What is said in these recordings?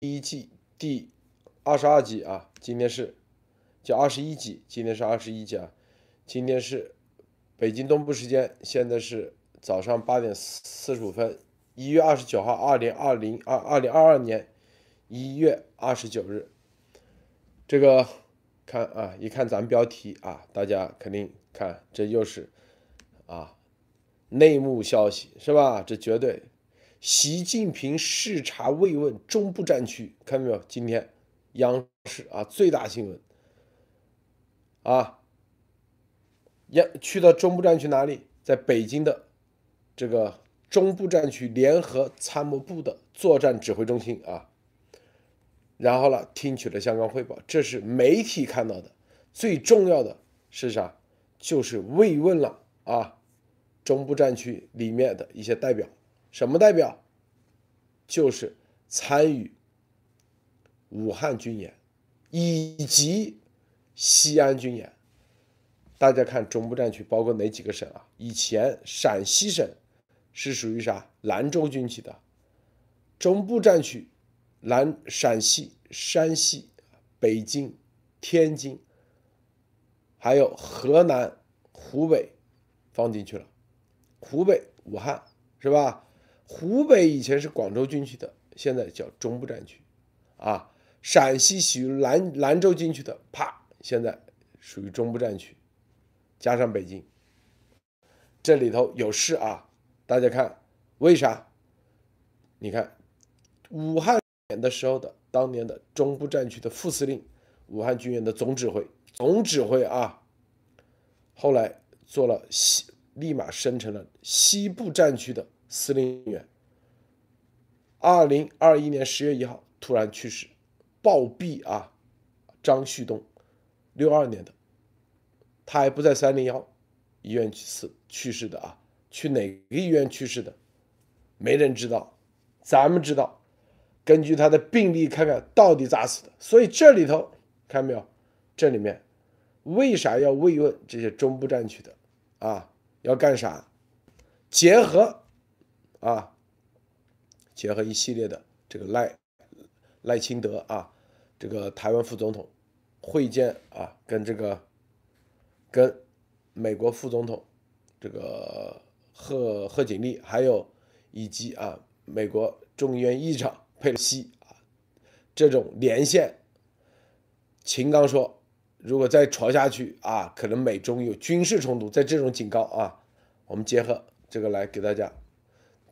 第一季第二十二集啊，今天是叫二十一集，今天是二十一集啊，今天是北京东部时间，现在是早上八点四十五分，一月二十九号，二零二零二二零二二年一月二十九日，这个看啊，一看咱标题啊，大家肯定看这又是啊内幕消息是吧？这绝对。习近平视察慰问中部战区，看到没有？今天央视啊最大新闻啊，央去到中部战区哪里？在北京的这个中部战区联合参谋部的作战指挥中心啊，然后呢，听取了相关汇报。这是媒体看到的，最重要的是啥？就是慰问了啊，中部战区里面的一些代表。什么代表？就是参与武汉军演以及西安军演。大家看中部战区包括哪几个省啊？以前陕西省是属于啥？兰州军区的。中部战区，兰、陕西、山西、北京、天津，还有河南、湖北放进去了。湖北武汉是吧？湖北以前是广州军区的，现在叫中部战区，啊，陕西属于兰兰州军区的，啪，现在属于中部战区，加上北京，这里头有事啊，大家看，为啥？你看，武汉演的时候的当年的中部战区的副司令，武汉军演的总指挥，总指挥啊，后来做了西，立马升成了西部战区的。司令员，二零二一年十月一号突然去世，暴毙啊！张旭东，六二年的，他还不在三零幺医院去世去世的啊？去哪个医院去世的？没人知道，咱们知道，根据他的病历看看到底咋死的。所以这里头看没有？这里面为啥要慰问这些中部战区的啊？要干啥？结合。啊，结合一系列的这个赖赖清德啊，这个台湾副总统会见啊，跟这个跟美国副总统这个贺贺锦丽，还有以及啊美国众议院议长佩洛西啊，这种连线，秦刚说，如果再吵下去啊，可能美中有军事冲突，在这种警告啊，我们结合这个来给大家。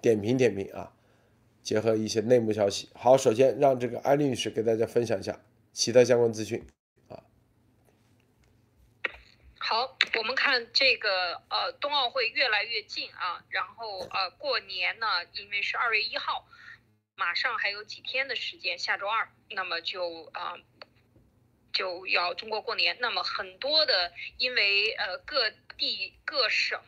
点评点评啊，结合一些内幕消息。好，首先让这个安利女士给大家分享一下其他相关资讯啊。好，我们看这个呃，冬奥会越来越近啊，然后呃，过年呢，因为是二月一号，马上还有几天的时间，下周二，那么就啊。就要中国过年，那么很多的，因为呃各地各省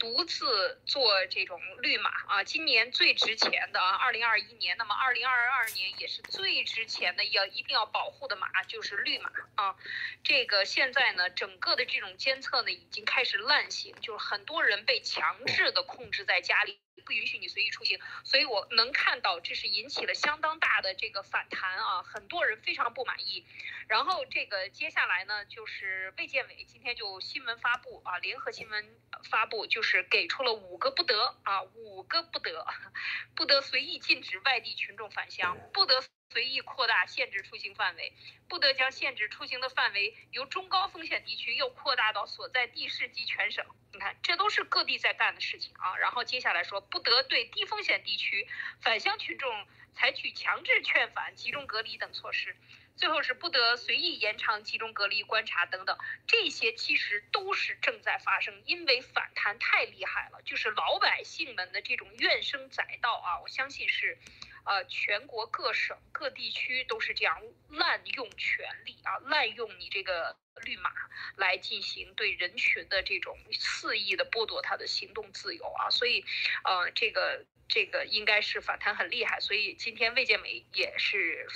独自做这种绿马啊，今年最值钱的啊，二零二一年，那么二零二二年也是最值钱的，要一定要保护的马就是绿马啊。这个现在呢，整个的这种监测呢已经开始烂行，就是很多人被强制的控制在家里。不允许你随意出行，所以我能看到这是引起了相当大的这个反弹啊，很多人非常不满意。然后这个接下来呢，就是卫健委今天就新闻发布啊，联合新闻发布，就是给出了五个不得啊，五个不得，不得随意禁止外地群众返乡，不得。随意扩大限制出行范围，不得将限制出行的范围由中高风险地区又扩大到所在地市及全省。你看，这都是各地在干的事情啊。然后接下来说，不得对低风险地区返乡群众采取强制劝返、集中隔离等措施。最后是不得随意延长集中隔离观察等等，这些其实都是正在发生，因为反弹太厉害了，就是老百姓们的这种怨声载道啊，我相信是，呃，全国各省各地区都是这样滥用权力啊，滥用你这个绿码来进行对人群的这种肆意的剥夺他的行动自由啊，所以，呃，这个这个应该是反弹很厉害，所以今天卫健委也是。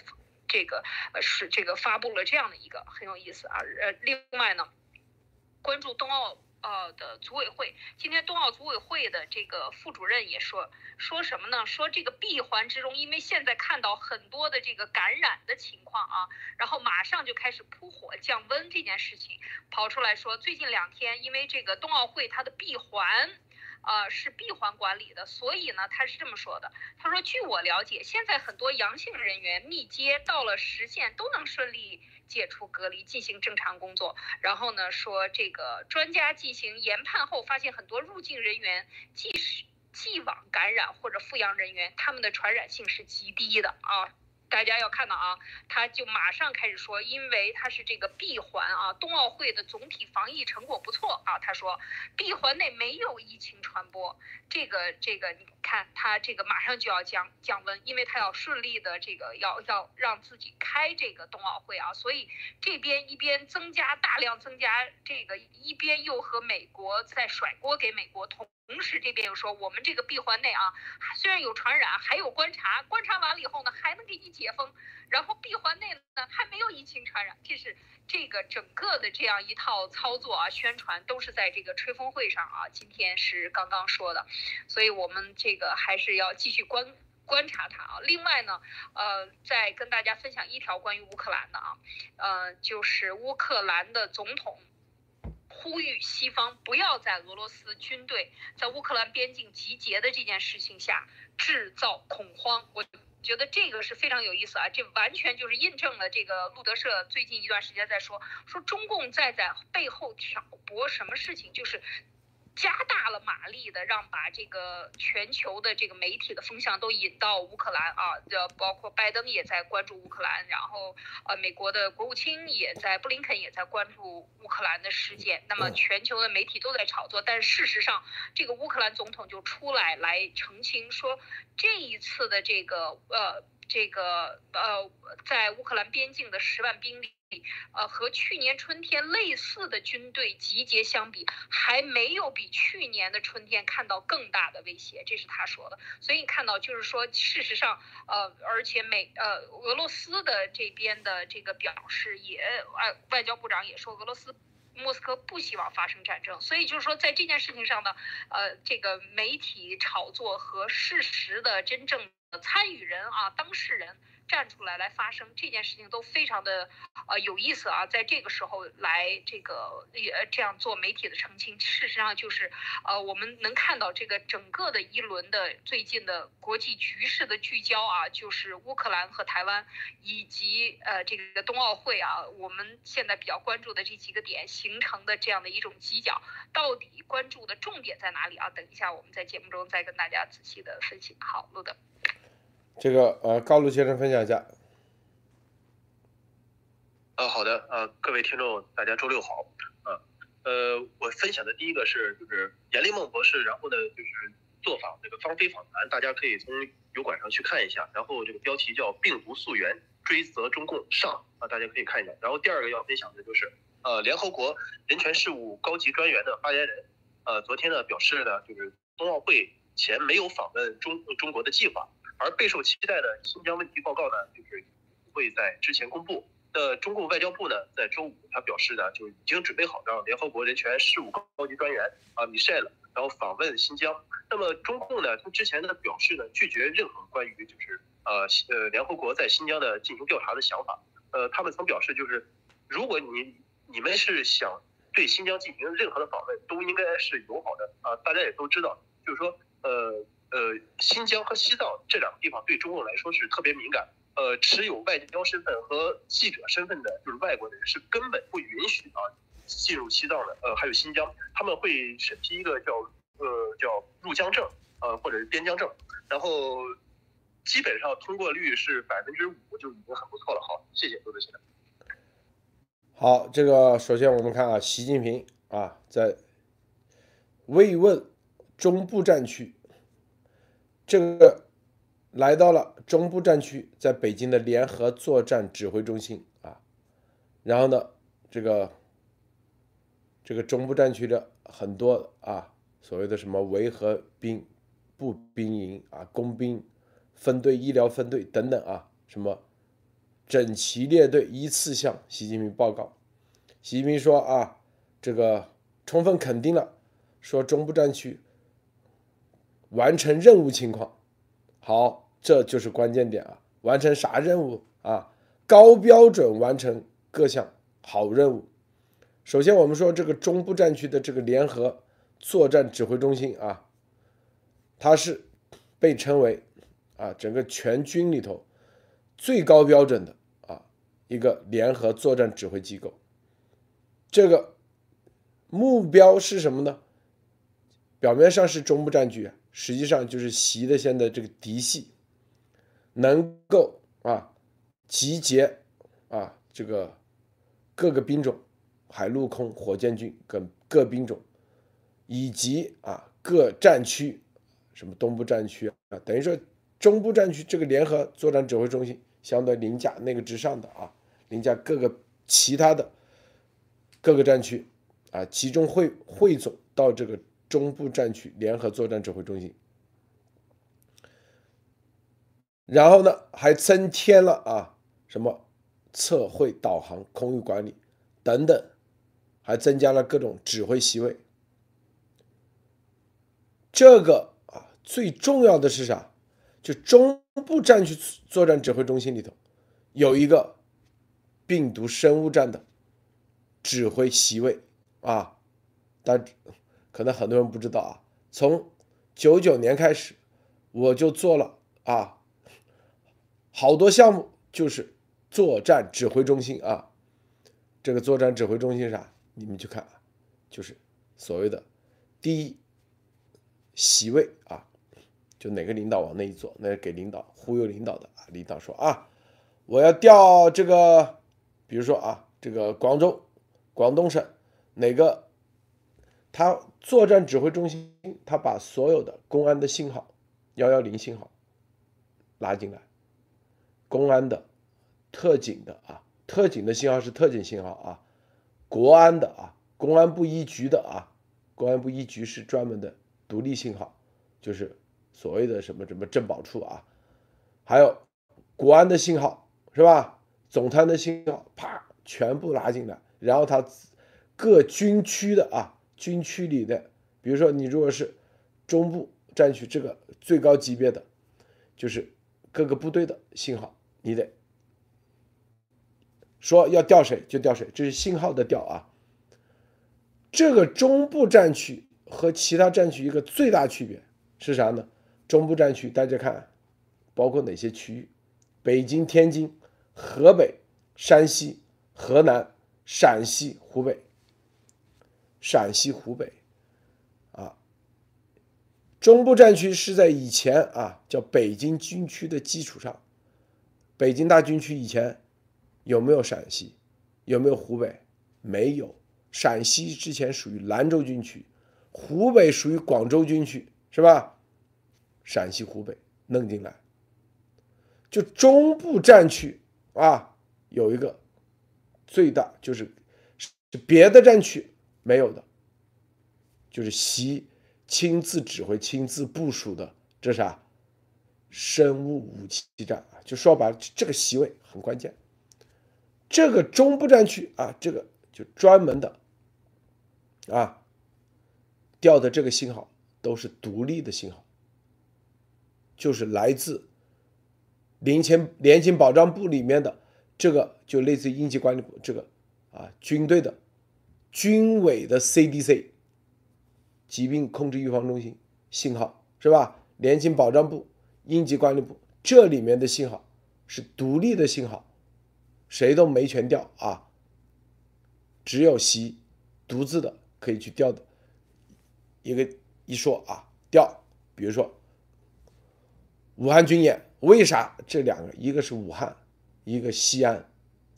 这个呃是这个发布了这样的一个很有意思啊，呃，另外呢，关注冬奥呃的组委会，今天冬奥组委会的这个副主任也说说什么呢？说这个闭环之中，因为现在看到很多的这个感染的情况啊，然后马上就开始扑火降温这件事情，跑出来说最近两天因为这个冬奥会它的闭环。呃，是闭环管理的，所以呢，他是这么说的。他说，据我了解，现在很多阳性人员密接到了实线都能顺利解除隔离，进行正常工作。然后呢，说这个专家进行研判后，发现很多入境人员既是既往感染或者复阳人员，他们的传染性是极低的啊。大家要看到啊，他就马上开始说，因为他是这个闭环啊，冬奥会的总体防疫成果不错啊。他说闭环内没有疫情传播，这个这个你看他这个马上就要降降温，因为他要顺利的这个要要让自己开这个冬奥会啊，所以这边一边增加大量增加这个，一边又和美国在甩锅给美国同。同时，这边又说我们这个闭环内啊，虽然有传染，还有观察，观察完了以后呢，还能给你解封。然后闭环内呢，还没有疫情传染。这是这个整个的这样一套操作啊，宣传都是在这个吹风会上啊，今天是刚刚说的。所以我们这个还是要继续观观察它啊。另外呢，呃，再跟大家分享一条关于乌克兰的啊，呃，就是乌克兰的总统。呼吁西方不要在俄罗斯军队在乌克兰边境集结的这件事情下制造恐慌，我觉得这个是非常有意思啊！这完全就是印证了这个路德社最近一段时间在说，说中共在在背后挑拨什么事情，就是。加大了马力的，让把这个全球的这个媒体的风向都引到乌克兰啊，这包括拜登也在关注乌克兰，然后呃，美国的国务卿也在，布林肯也在关注乌克兰的事件。那么全球的媒体都在炒作，但事实上，这个乌克兰总统就出来来澄清说，这一次的这个呃这个呃在乌克兰边境的十万兵力。呃，和去年春天类似的军队集结相比，还没有比去年的春天看到更大的威胁，这是他说的。所以你看到，就是说，事实上，呃，而且美呃俄罗斯的这边的这个表示也，外外交部长也说，俄罗斯莫斯科不希望发生战争。所以就是说，在这件事情上呢，呃，这个媒体炒作和事实的真正参与人啊，当事人。站出来来发声这件事情都非常的呃有意思啊，在这个时候来这个也这样做媒体的澄清，事实上就是呃我们能看到这个整个的一轮的最近的国际局势的聚焦啊，就是乌克兰和台湾以及呃这个冬奥会啊，我们现在比较关注的这几个点形成的这样的一种犄角，到底关注的重点在哪里啊？等一下我们在节目中再跟大家仔细的分析。好，录的。这个呃，高露先生分享一下。呃，好的，呃，各位听众，大家周六好，啊，呃，我分享的第一个是就是严立梦博士，然后呢就是做访这个方菲访谈，大家可以从油管上去看一下，然后这个标题叫《病毒溯源追责中共上》，啊，大家可以看一下。然后第二个要分享的就是呃，联合国人权事务高级专员的发言人，呃，昨天呢表示呢，就是冬奥会前没有访问中中国的计划。而备受期待的新疆问题报告呢，就是会在之前公布。那中共外交部呢，在周五他表示呢，就已经准备好让联合国人权事务高级专员啊米歇尔，然后访问新疆。那么中共呢，他之前呢表示呢，拒绝任何关于就是呃呃联合国在新疆的进行调查的想法。呃，他们曾表示就是，如果你你们是想对新疆进行任何的访问，都应该是友好的啊。大家也都知道，就是说呃。呃，新疆和西藏这两个地方对中共来说是特别敏感。呃，持有外交身份和记者身份的，就是外国人是根本不允许啊进入西藏的。呃，还有新疆，他们会审批一个叫呃叫入疆证，呃或者是边疆证，然后基本上通过率是百分之五就已经很不错了。好，谢谢，多多谢。好，这个首先我们看啊，习近平啊在慰问中部战区。这个来到了中部战区，在北京的联合作战指挥中心啊，然后呢，这个这个中部战区的很多啊，所谓的什么维和兵、步兵营啊、工兵分队、医疗分队等等啊，什么整齐列队，依次向习近平报告。习近平说啊，这个充分肯定了说中部战区完成任务情况。好，这就是关键点啊！完成啥任务啊？高标准完成各项好任务。首先，我们说这个中部战区的这个联合作战指挥中心啊，它是被称为啊整个全军里头最高标准的啊一个联合作战指挥机构。这个目标是什么呢？表面上是中部战区，实际上就是习的现在这个嫡系能够啊集结啊这个各个兵种。海陆空火箭军跟各兵种，以及啊各战区，什么东部战区啊，等于说中部战区这个联合作战指挥中心相对凌驾那个之上的啊，凌驾各个其他的各个战区啊，集中汇汇总到这个中部战区联合作战指挥中心，然后呢还增添了啊什么测绘导航空域管理等等。还增加了各种指挥席位，这个啊最重要的是啥？就中部战区作战指挥中心里头有一个病毒生物战的指挥席位啊，但可能很多人不知道啊，从九九年开始我就做了啊好多项目，就是作战指挥中心啊，这个作战指挥中心啥？你们去看啊，就是所谓的第一席位啊，就哪个领导往那一坐，那是给领导忽悠领导的啊。领导说啊，我要调这个，比如说啊，这个广州、广东省哪个，他作战指挥中心，他把所有的公安的信号、幺幺零信号拉进来，公安的、特警的啊，特警的信号是特警信号啊。国安的啊，公安部一局的啊，公安部一局是专门的独立信号，就是所谓的什么什么政保处啊，还有国安的信号是吧？总参的信号，啪，全部拉进来，然后他各军区的啊，军区里的，比如说你如果是中部战区这个最高级别的，就是各个部队的信号，你得。说要调谁就调谁，这是信号的调啊。这个中部战区和其他战区一个最大区别是啥呢？中部战区大家看，包括哪些区域？北京、天津、河北、山西、河南、陕西、湖北。陕西、湖北，啊，中部战区是在以前啊叫北京军区的基础上，北京大军区以前。有没有陕西？有没有湖北？没有。陕西之前属于兰州军区，湖北属于广州军区，是吧？陕西、湖北弄进来，就中部战区啊，有一个最大就是别的战区没有的，就是习亲自指挥、亲自部署的，这啥？生物武器战啊！就说白了，这个席位很关键。这个中部战区啊，这个就专门的啊调的这个信号都是独立的信号，就是来自联勤联勤保障部里面的这个，就类似于应急管理部这个啊军队的军委的 CDC 疾病控制预防中心信号是吧？联勤保障部、应急管理部这里面的信号是独立的信号。谁都没权调啊，只有习独自的可以去调的。一个一说啊，调，比如说武汉军演，为啥这两个？一个是武汉，一个西安，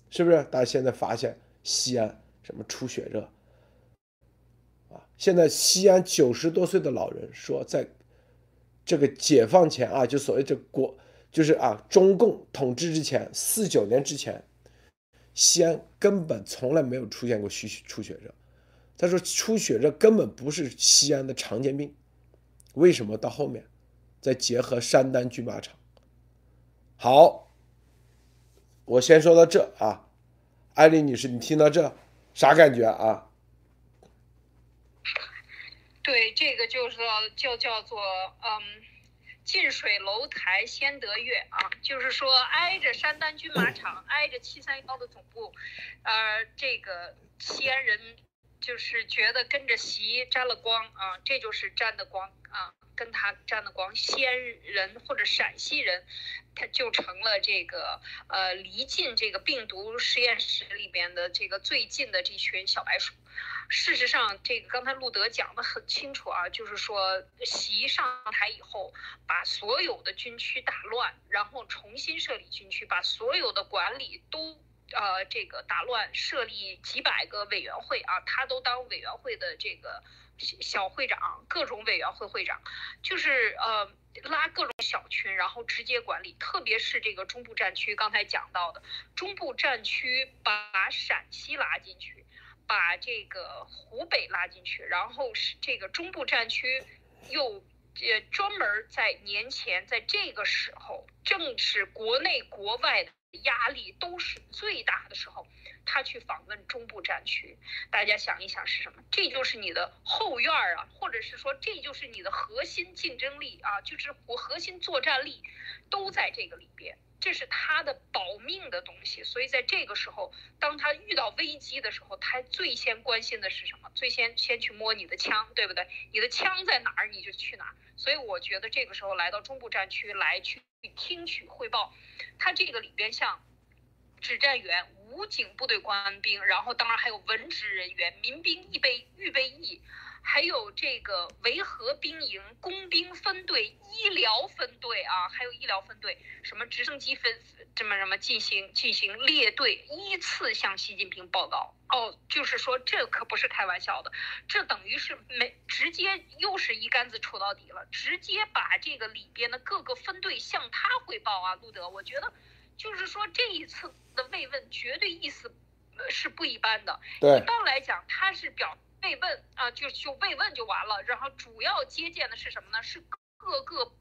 是不是？大家现在发现西安什么出血热啊？现在西安九十多岁的老人说，在这个解放前啊，就所谓这国，就是啊，中共统治之前，四九年之前。西安根本从来没有出现过虚出血热，他说出血热根本不是西安的常见病，为什么到后面再结合山丹军马场？好，我先说到这啊，艾丽女士，你听到这啥感觉啊？对，这个就是就叫做嗯，近水楼台先得月啊，就是说挨着山丹军马场，挨着七三幺的总部，呃，这个西安人就是觉得跟着习沾了光啊，这就是沾的光啊，跟他沾的光，西安人或者陕西人，他就成了这个呃离近这个病毒实验室里边的这个最近的这群小白鼠。事实上，这个刚才路德讲的很清楚啊，就是说习上台以后，把所有的军区打乱，然后重新设立军区，把所有的管理都呃这个打乱，设立几百个委员会啊，他都当委员会的这个小会长，各种委员会会长，就是呃拉各种小群，然后直接管理，特别是这个中部战区，刚才讲到的中部战区把陕西拉进去。把这个湖北拉进去，然后是这个中部战区，又呃专门在年前，在这个时候，正是国内国外的压力都是最大的时候，他去访问中部战区。大家想一想是什么？这就是你的后院啊，或者是说这就是你的核心竞争力啊，就是我核心作战力都在这个里边。这是他的保命的东西，所以在这个时候，当他遇到危机的时候，他最先关心的是什么？最先先去摸你的枪，对不对？你的枪在哪儿，你就去哪儿。所以我觉得这个时候来到中部战区来去听取汇报，他这个里边像指战员、武警部队官兵，然后当然还有文职人员、民兵预备预备役。还有这个维和兵营、工兵分队、医疗分队啊，还有医疗分队，什么直升机分这么什么进行进行列队，依次向习近平报告。哦，就是说这可不是开玩笑的，这等于是没直接又是一竿子戳到底了，直接把这个里边的各个分队向他汇报啊，路德，我觉得就是说这一次的慰问绝对意思是不一般的。对，一般来讲他是表。慰问啊，就就慰问就完了。然后主要接见的是什么呢？是各个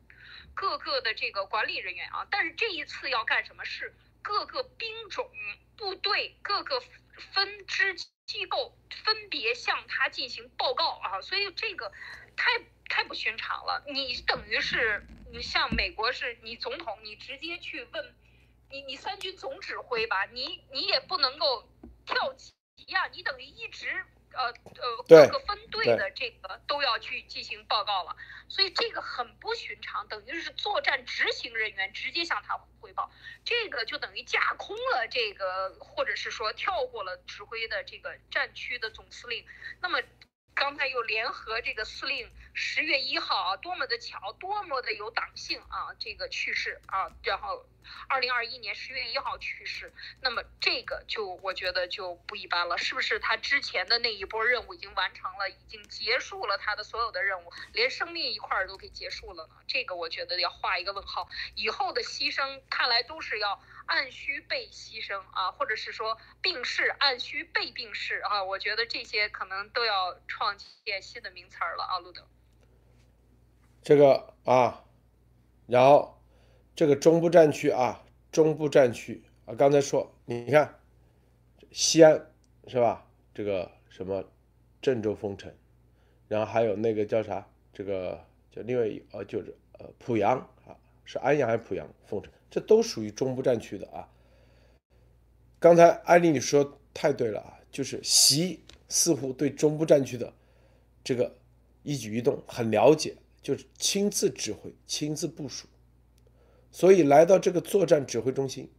各个的这个管理人员啊。但是这一次要干什么？是各个兵种、部队、各个分支机构分别向他进行报告啊。所以这个太太不寻常了。你等于是你像美国是你总统，你直接去问你你三军总指挥吧，你你也不能够跳级呀，你等于一直。呃呃，各个分队的这个都要去进行报告了，所以这个很不寻常，等于是作战执行人员直接向他汇报，这个就等于架空了这个，或者是说跳过了指挥的这个战区的总司令，那么。刚才又联合这个司令，十月一号啊，多么的巧，多么的有党性啊！这个去世啊，然后二零二一年十月一号去世，那么这个就我觉得就不一般了，是不是？他之前的那一波任务已经完成了，已经结束了他的所有的任务，连生命一块儿都给结束了呢？这个我觉得要画一个问号，以后的牺牲看来都是要。按需被牺牲啊，或者是说病逝，按需被病逝啊，我觉得这些可能都要创建新的名词儿了啊，路德。这个啊，然后这个中部战区啊，中部战区啊，刚才说你看西安是吧？这个什么郑州封城，然后还有那个叫啥？这个叫另外一呃，就是呃濮阳，是安阳还是濮阳凤城？这都属于中部战区的啊。刚才艾丽你说太对了啊，就是习似乎对中部战区的这个一举一动很了解，就是亲自指挥、亲自部署，所以来到这个作战指挥中心，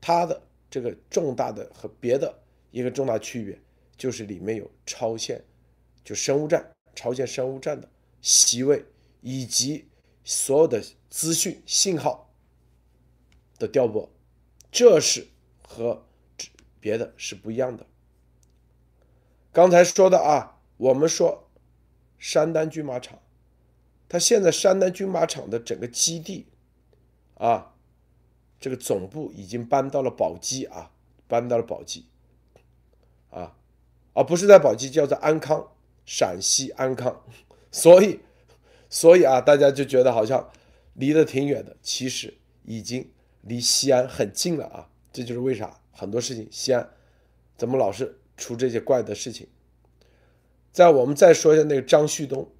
他的这个重大的和别的一个重大区别就是里面有超限，就生物战、超限生物战的席位以及所有的资讯信号。的调拨，这是和别的是不一样的。刚才说的啊，我们说山丹军马场，它现在山丹军马场的整个基地啊，这个总部已经搬到了宝鸡啊，搬到了宝鸡啊，而不是在宝鸡，叫做安康，陕西安康。所以，所以啊，大家就觉得好像离得挺远的，其实已经。离西安很近了啊，这就是为啥很多事情西安怎么老是出这些怪的事情。在我们再说一下那个张旭东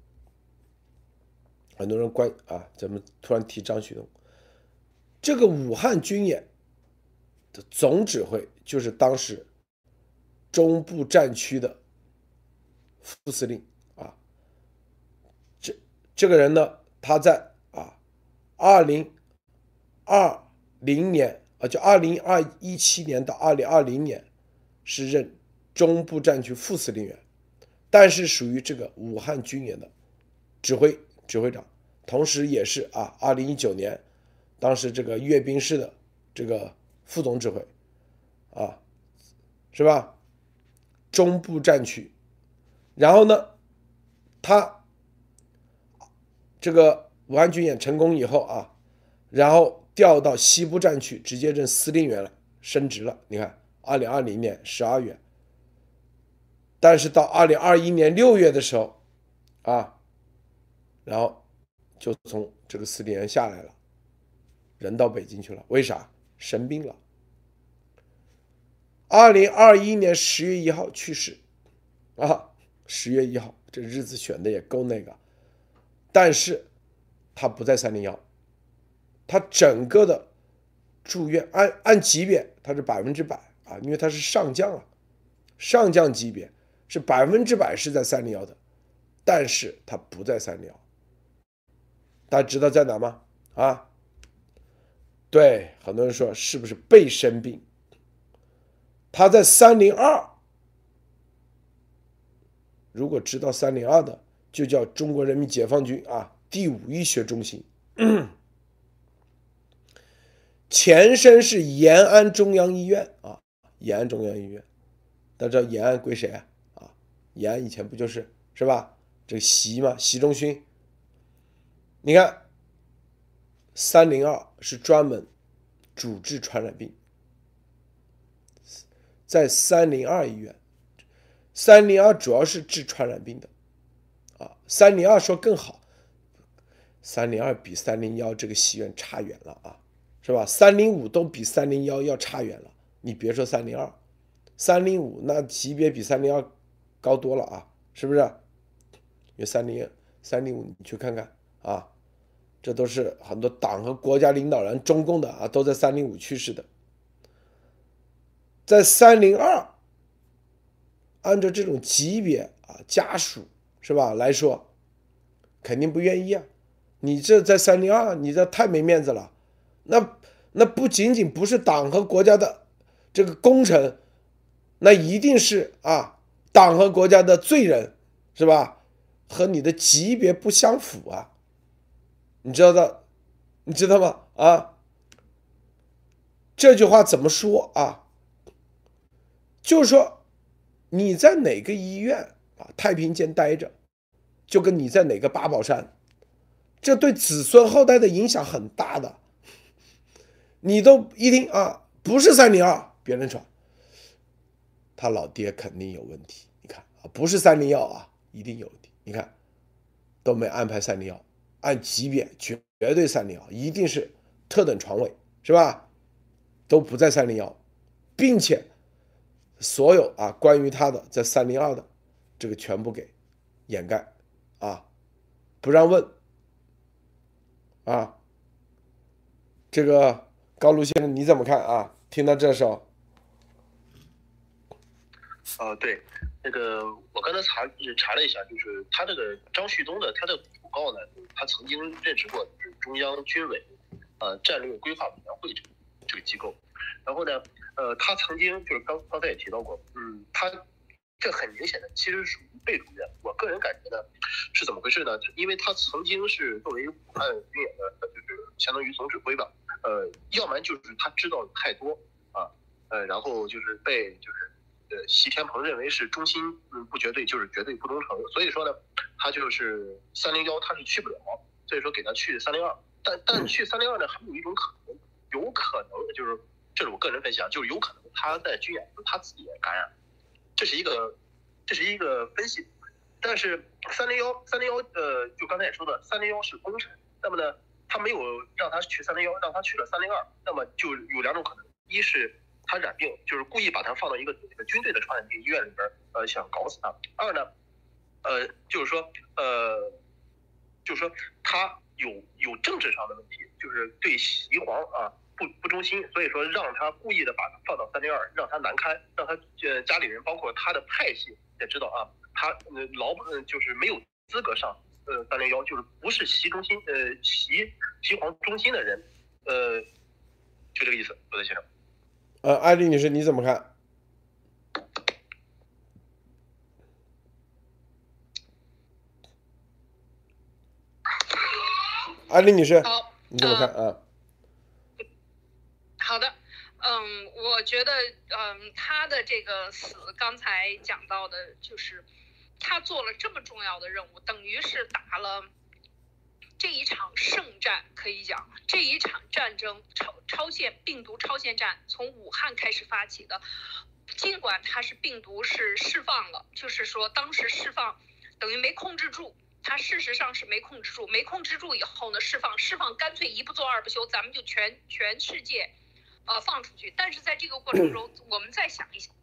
很多人关啊，怎么突然提张旭东？这个武汉军演的总指挥就是当时中部战区的副司令。这个人呢，他在啊二零二零年啊，就二零二一七年到二零二零年是任中部战区副司令员，但是属于这个武汉军演的指挥。指挥长，同时也是啊，二零一九年，当时这个阅兵式的这个副总指挥，啊，是吧？中部战区，然后呢，他这个武汉军演成功以后啊，然后调到西部战区，直接任司令员了，升职了。你看，二零二零年十二月，但是到二零二一年六月的时候，啊。然后就从这个司令员下来了，人到北京去了。为啥？生病了。二零二一年十月一号去世，啊，十月一号这日子选的也够那个。但是他不在三零幺，他整个的住院按按级别他是百分之百啊，因为他是上将啊，上将级别是百分之百是在三零幺的，但是他不在三零幺。大家知道在哪吗？啊，对，很多人说是不是被生病？他在三零二。如果知道三零二的，就叫中国人民解放军啊第五医学中心，前身是延安中央医院啊，延安中央医院。大家知道延安归谁啊？啊，延安以前不就是是吧？这个习嘛，习仲勋。你看，三零二是专门主治传染病，在三零二医院，三零二主要是治传染病的，三零二说更好，三零二比三零幺这个戏院差远了啊，是吧？三零五都比三零幺要差远了，你别说三零二，三零五那级别比三零二高多了啊，是不是？因为三零三零五你去看看啊。这都是很多党和国家领导人，中共的啊，都在三零五去世的，在三零二，按照这种级别啊，家属是吧来说，肯定不愿意啊。你这在三零二，你这太没面子了。那那不仅仅不是党和国家的这个功臣，那一定是啊，党和国家的罪人，是吧？和你的级别不相符啊。你知道的，你知道吗？啊，这句话怎么说啊？就是说，你在哪个医院啊，太平间待着，就跟你在哪个八宝山，这对子孙后代的影响很大的。你都一听啊，不是三零二，别人说，他老爹肯定有问题。你看啊，不是三零幺啊，一定有问题。你看，都没安排三零幺。按级别绝绝对三零幺，一定是特等床位，是吧？都不在三零幺，并且所有啊关于他的在三零二的这个全部给掩盖啊，不让问啊。这个高卢先生你怎么看啊？听到这时候，哦，对，那个我刚才查查了一下，就是他这个张旭东的他的。告呢，他曾经任职过就是中央军委，呃战略规划委员会这个这个机构，然后呢，呃他曾经就是刚刚才也提到过，嗯，他这很明显的其实属于被动的。我个人感觉呢，是怎么回事呢？因为他曾经是作为武汉军演的，就是相当于总指挥吧，呃，要么就是他知道太多啊，呃，然后就是被就是。呃，席天鹏认为是忠心嗯不绝对，就是绝对不忠诚，所以说呢，他就是三零幺他是去不了，所以说给他去三零二，但但去三零二呢，还有一种可能，有可能就是这是我个人分析啊，就是有可能他在军演他自己也感染，这是一个这是一个分析，但是三零幺三零幺呃，就刚才也说的，三零幺是功臣，那么呢，他没有让他去三零幺，让他去了三零二，那么就有两种可能，一是。他染病，就是故意把他放到一个这个军队的传染病医院里边，呃，想搞死他。二呢，呃，就是说，呃，就是说他有有政治上的问题，就是对习皇啊不不忠心，所以说让他故意的把他放到三零二，让他难堪，让他呃家里人包括他的派系也知道啊，他呃老呃就是没有资格上呃三零幺，就是不是习中心呃习习皇中心的人，呃就这个意思，罗德先生。呃，艾丽女士你怎么看？艾丽女士，好，你怎么看啊？好的，嗯，我觉得，嗯，他的这个死，刚才讲到的，就是他做了这么重要的任务，等于是打了这一场胜战，可以讲这一场战争超超限病毒超限战从武汉开始发起的，尽管它是病毒是释放了，就是说当时释放等于没控制住。他事实上是没控制住，没控制住以后呢，释放释放，干脆一不做二不休，咱们就全全世界，呃，放出去。但是在这个过程中，我们再想一想，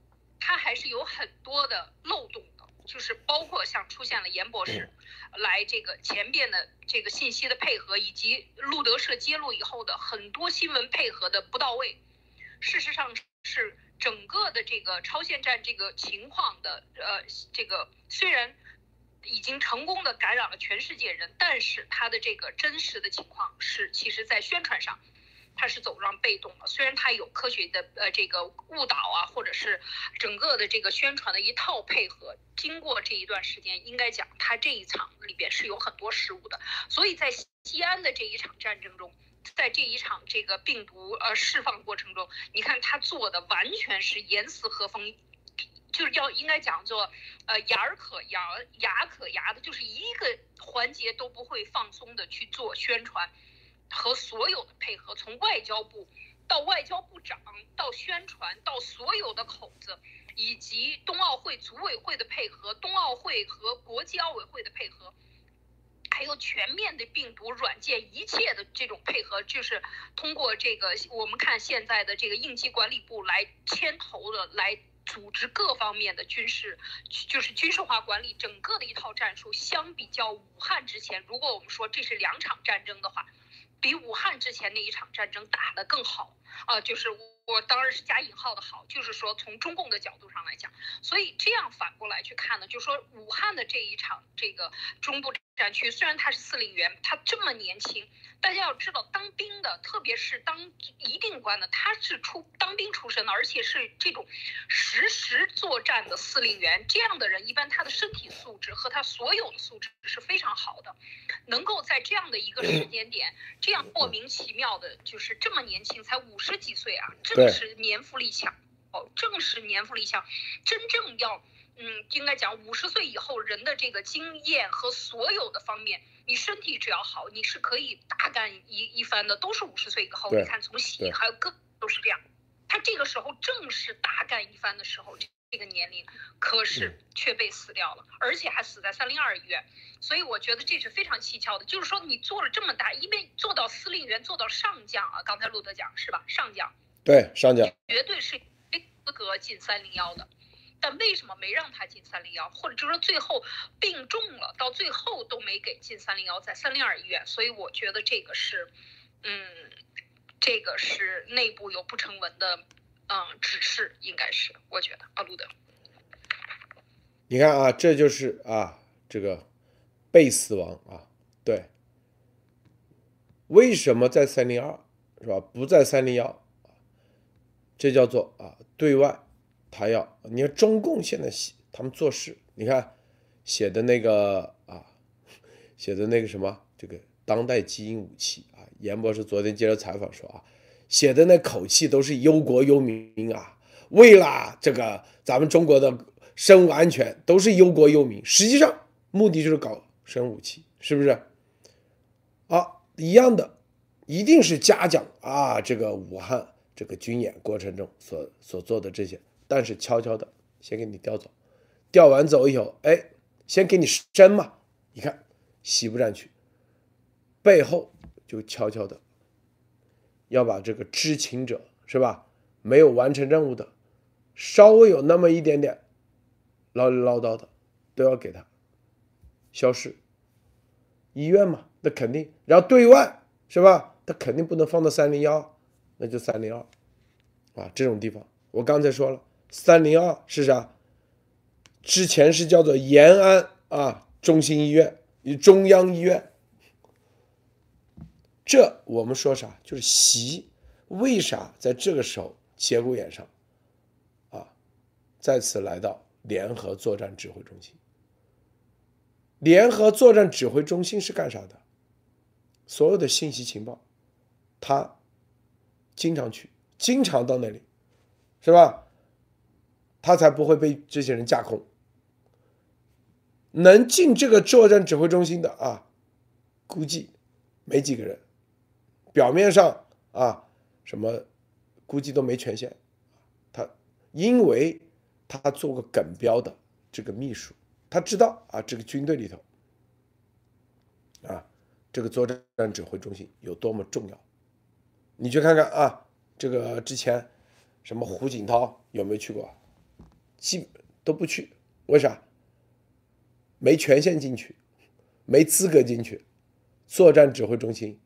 它还是有很多的漏洞的，就是包括像出现了严博士来这个前边的这个信息的配合，以及路德社揭露以后的很多新闻配合的不到位。事实上是整个的这个超限战这个情况的，呃，这个虽然。已经成功的感染了全世界人，但是它的这个真实的情况是，其实在宣传上，他是走上被动了。虽然他有科学的呃这个误导啊，或者是整个的这个宣传的一套配合，经过这一段时间，应该讲他这一场里边是有很多失误的。所以在西安的这一场战争中，在这一场这个病毒呃释放过程中，你看他做的完全是严丝合缝。就是要应该讲做，呃，牙儿可牙，牙可牙的，就是一个环节都不会放松的去做宣传，和所有的配合，从外交部到外交部长到宣传到所有的口子，以及冬奥会组委会的配合，冬奥会和国际奥委会的配合，还有全面的病毒软件一切的这种配合，就是通过这个我们看现在的这个应急管理部来牵头的来。组织各方面的军事，就是军事化管理，整个的一套战术，相比较武汉之前，如果我们说这是两场战争的话，比武汉之前那一场战争打得更好。啊，就是我当然是加引号的好，就是说从中共的角度上来讲，所以这样反过来去看呢，就说武汉的这一场这个中部战区，虽然他是司令员，他这么年轻。大家要知道，当兵的，特别是当一定官的，他是出当兵出身的，而且是这种实时作战的司令员。这样的人，一般他的身体素质和他所有的素质是非常好的，能够在这样的一个时间点，这样莫名其妙的，就是这么年轻，才五十几岁啊，正是年富力强哦，正是年富力强，真正要。嗯，应该讲五十岁以后人的这个经验和所有的方面，你身体只要好，你是可以大干一一番的。都是五十岁以后，你看从喜还有各都是这样。他这个时候正是大干一番的时候，这个年龄，可是却被死掉了，而且还死在三零二医院。所以我觉得这是非常蹊跷的。就是说你做了这么大，因为做到司令员，做到上将啊，刚才路德讲是吧？上将，对上将，绝对是没资格进三零幺的。但为什么没让他进三零幺，或者就是说最后病重了，到最后都没给进三零幺，在三零二医院？所以我觉得这个是，嗯，这个是内部有不成文的，嗯，指示，应该是，我觉得啊，路德，你看啊，这就是啊，这个被死亡啊，对，为什么在三零二是吧？不在三零幺，这叫做啊，对外。他要你看中共现在写他们做事，你看写的那个，写的那个什么这个当代基因武器啊，严博士昨天接受采访说啊，写的那口气都是忧国忧民啊，为了这个咱们中国的生物安全都是忧国忧民，实际上目的就是搞生物武器，是不是？啊，一样的，一定是嘉奖啊，这个武汉这个军演过程中所所做的这些。但是悄悄的先给你调走，调完走以后，哎，先给你升嘛。你看，西部战区背后就悄悄的要把这个知情者是吧？没有完成任务的，稍微有那么一点点唠里唠叨的，都要给他消失。医院嘛，那肯定。然后对外是吧？他肯定不能放到三零幺，那就三零二，啊，这种地方。我刚才说了，三零二是啥？之前是叫做延安啊中心医院与中央医院。这我们说啥？就是习为啥在这个时候节骨眼上，啊，再次来到联合作战指挥中心。联合作战指挥中心是干啥的？所有的信息情报，他经常去，经常到那里，是吧？他才不会被这些人架空。能进这个作战指挥中心的啊，估计没几个人。表面上啊，什么估计都没权限。他因为他做过耿彪的这个秘书，他知道啊，这个军队里头啊，这个作战指挥中心有多么重要。你去看看啊，这个之前什么胡锦涛有没有去过？基本都不去，为啥？没权限进去，没资格进去。作战指挥中心，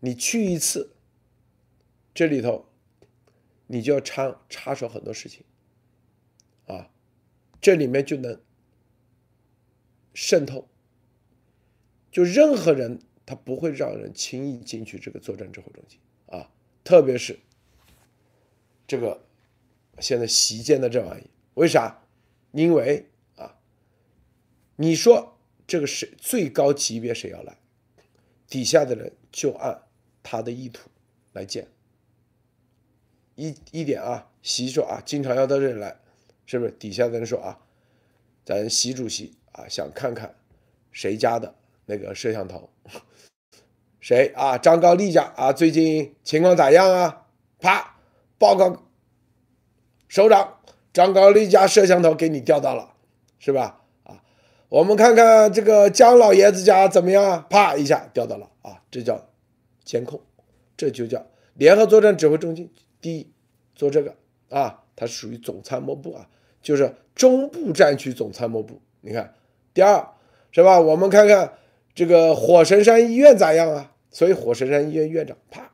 你去一次，这里头你就要插插手很多事情，啊，这里面就能渗透。就任何人他不会让人轻易进去这个作战指挥中心啊，特别是这个现在习建的这玩意，为啥？因为。你说这个谁最高级别谁要来，底下的人就按他的意图来建。一一点啊，习说啊，经常要到这里来，是不是？底下的人说啊，咱习主席啊，想看看谁家的那个摄像头，谁啊？张高丽家啊，最近情况咋样啊？啪，报告首长，张高丽家摄像头给你调到了，是吧？我们看看这个姜老爷子家怎么样？啪一下掉到了啊，这叫监控，这就叫联合作战指挥中心。第一，做这个啊，它属于总参谋部啊，就是中部战区总参谋部。你看，第二是吧？我们看看这个火神山医院咋样啊？所以火神山医院院长啪，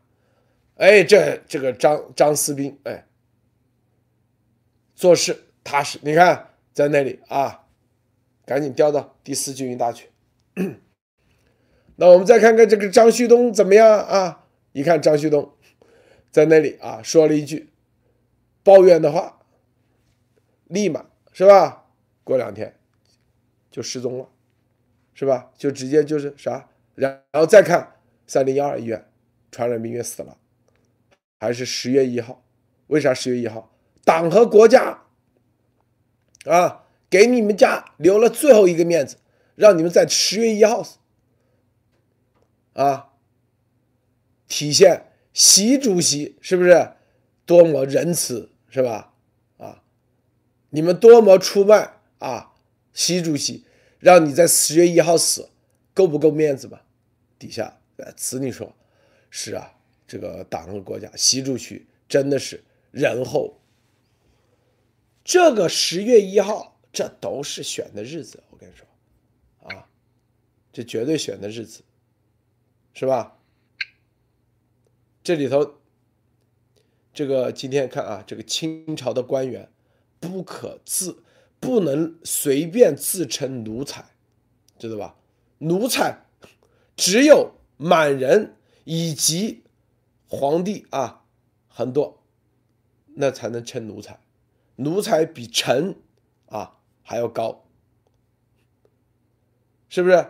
哎，这这个张张思兵哎，做事踏实。你看在那里啊。赶紧调到第四军医大去。那我们再看看这个张旭东怎么样啊？一看张旭东在那里啊，说了一句抱怨的话，立马是吧？过两天就失踪了，是吧？就直接就是啥？然然后再看三零幺二医院传染病院死了，还是十月一号？为啥十月一号？党和国家啊！给你们家留了最后一个面子，让你们在十月一号死，啊，体现习主席是不是多么仁慈，是吧？啊，你们多么出卖啊，习主席让你在十月一号死，够不够面子吧？底下子女说，是啊，这个党和国家，习主席真的是仁厚。这个十月一号。这都是选的日子，我跟你说，啊，这绝对选的日子，是吧？这里头，这个今天看啊，这个清朝的官员不可自，不能随便自称奴才，知道吧？奴才只有满人以及皇帝啊，很多，那才能称奴才，奴才比臣。还要高，是不是？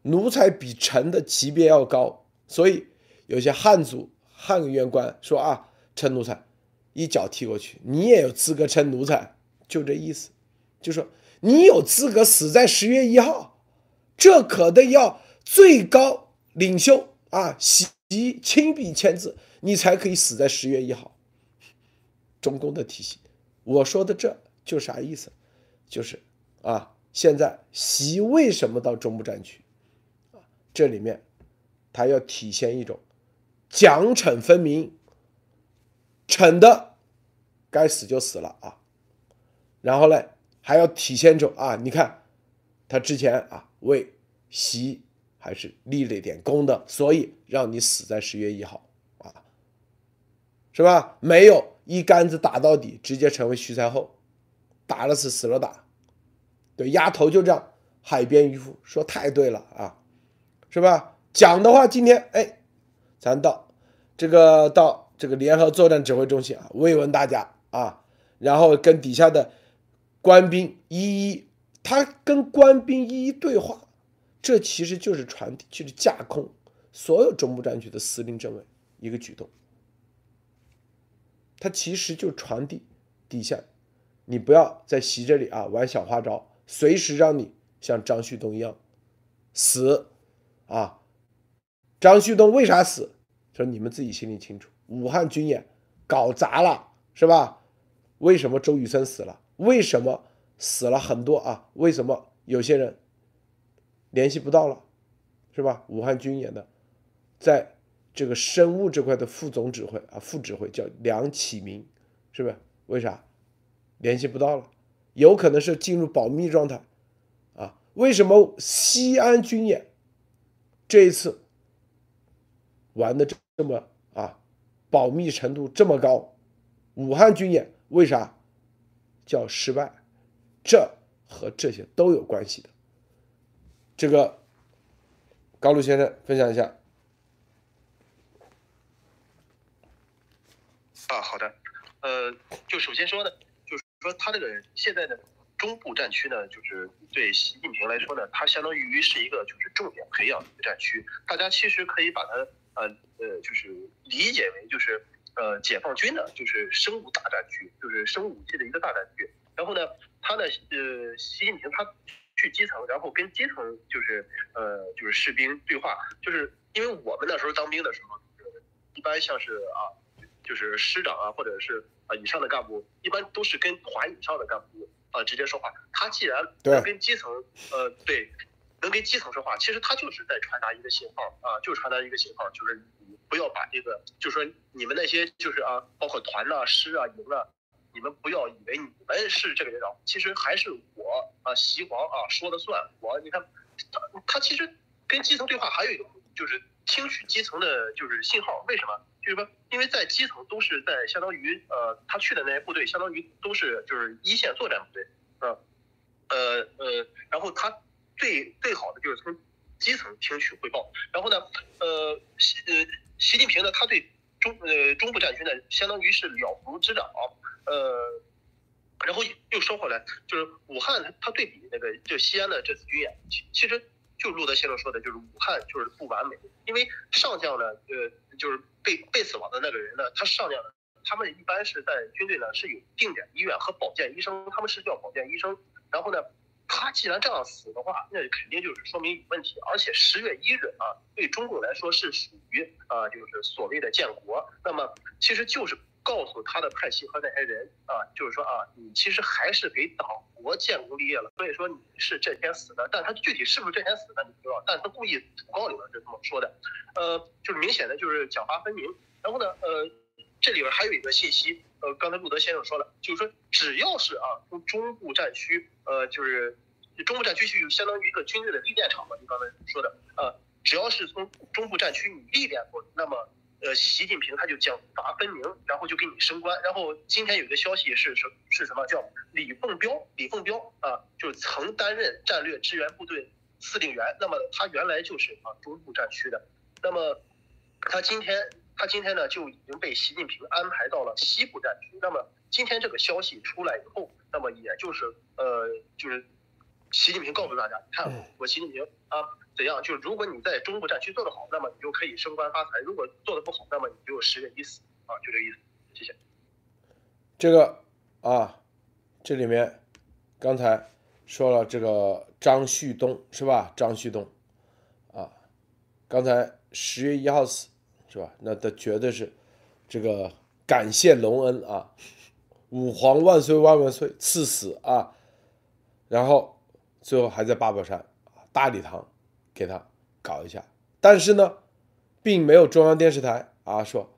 奴才比臣的级别要高，所以有些汉族汉员官说啊，称奴才，一脚踢过去，你也有资格称奴才，就这意思，就说你有资格死在十月一号，这可得要最高领袖啊，习亲笔签字，你才可以死在十月一号。中共的体系，我说的这就啥意思？就是啊，现在习为什么到中部战区？这里面他要体现一种奖惩分明，惩的该死就死了啊，然后呢还要体现出啊，你看他之前啊为习还是立了一点功的，所以让你死在十月一号啊，是吧？没有一竿子打到底，直接成为徐才厚，打了死，死了打，对，丫头就这样，海边渔夫说太对了啊，是吧？讲的话，今天哎，咱到这个到这个联合作战指挥中心啊，慰问大家啊，然后跟底下的官兵一一，他跟官兵一一对话。这其实就是传递，就是架空所有中部战区的司令政委一个举动。他其实就传递底下，你不要在习这里啊玩小花招，随时让你像张旭东一样死啊！张旭东为啥死？说你们自己心里清楚。武汉军演搞砸了是吧？为什么周宇森死了？为什么死了很多啊？为什么有些人？联系不到了，是吧？武汉军演的，在这个生物这块的副总指挥啊，副指挥叫梁启明，是不是？为啥联系不到了？有可能是进入保密状态啊？为什么西安军演这一次玩的这么啊，保密程度这么高？武汉军演为啥叫失败？这和这些都有关系的。这个高露先生分享一下。啊，好的，呃，就首先说呢，说他这个现在的中部战区呢，就是对习近平来说呢，它相当于是一个就是重点培养的一个战区。大家其实可以把它呃呃，就是理解为就是呃解放军的，就是生物大战区，就是生物武器的一个大战区。然后呢，他呢，呃，习近平他。去基层，然后跟基层就是呃就是士兵对话，就是因为我们那时候当兵的时候，一般像是啊就是师长啊或者是啊以上的干部，一般都是跟团以上的干部啊直接说话。他既然能跟基层呃对能跟基层说话，其实他就是在传达一个信号啊，就是传达一个信号，就是你不要把这个，就是说你们那些就是啊包括团啊师啊营啊。你们不要以为你们是这个领导，其实还是我啊，习黄啊说了算。我你看，他他其实跟基层对话还有一个目的，就是听取基层的就是信号。为什么？就是说，因为在基层都是在相当于呃，他去的那些部队，相当于都是就是一线作战部队啊，呃呃，然后他最最好的就是从基层听取汇报。然后呢，呃习呃习近平呢，他对中呃中部战区呢，相当于是了如指掌。呃，然后又说回来，就是武汉，它对比那个就西安的这次军演，其其实就路德先生说的，就是武汉就是不完美，因为上将呢，呃，就是被被死亡的那个人呢，他上将，他们一般是在军队呢是有定点医院和保健医生，他们是叫保健医生，然后呢，他既然这样死的话，那肯定就是说明有问题，而且十月一日啊，对中共来说是属于啊，就是所谓的建国，那么其实就是。告诉他的派系和那些人啊，就是说啊，你其实还是给党国建功立业了，所以说你是这天死的，但他具体是不是这天死的你不知道，但他故意诬告里边是这么说的，呃，就是明显的就是奖罚分明。然后呢，呃，这里边还有一个信息，呃，刚才路德先生说了，就是说只要是啊，从中部战区，呃，就是中部战区是就相当于一个军队的历练场嘛，你刚才说的，呃，只要是从中部战区你历练过，那么。呃，习近平他就奖罚分明，然后就给你升官。然后今天有一个消息是什是什么？叫李凤彪，李凤彪啊，就是曾担任战略支援部队司令员。那么他原来就是啊中部战区的。那么他今天他今天呢就已经被习近平安排到了西部战区。那么今天这个消息出来以后，那么也就是呃就是习近平告诉大家，看我习近平啊。怎样？就如果你在中部战区做得好，那么你就可以升官发财；如果做得不好，那么你就十月一死啊，就这个意思。谢谢。这个啊，这里面刚才说了这个张旭东是吧？张旭东啊，刚才十月一号死是吧？那他绝对是这个感谢隆恩啊，五皇万岁万万岁赐死啊，然后最后还在八宝山大礼堂。给他搞一下，但是呢，并没有中央电视台啊说，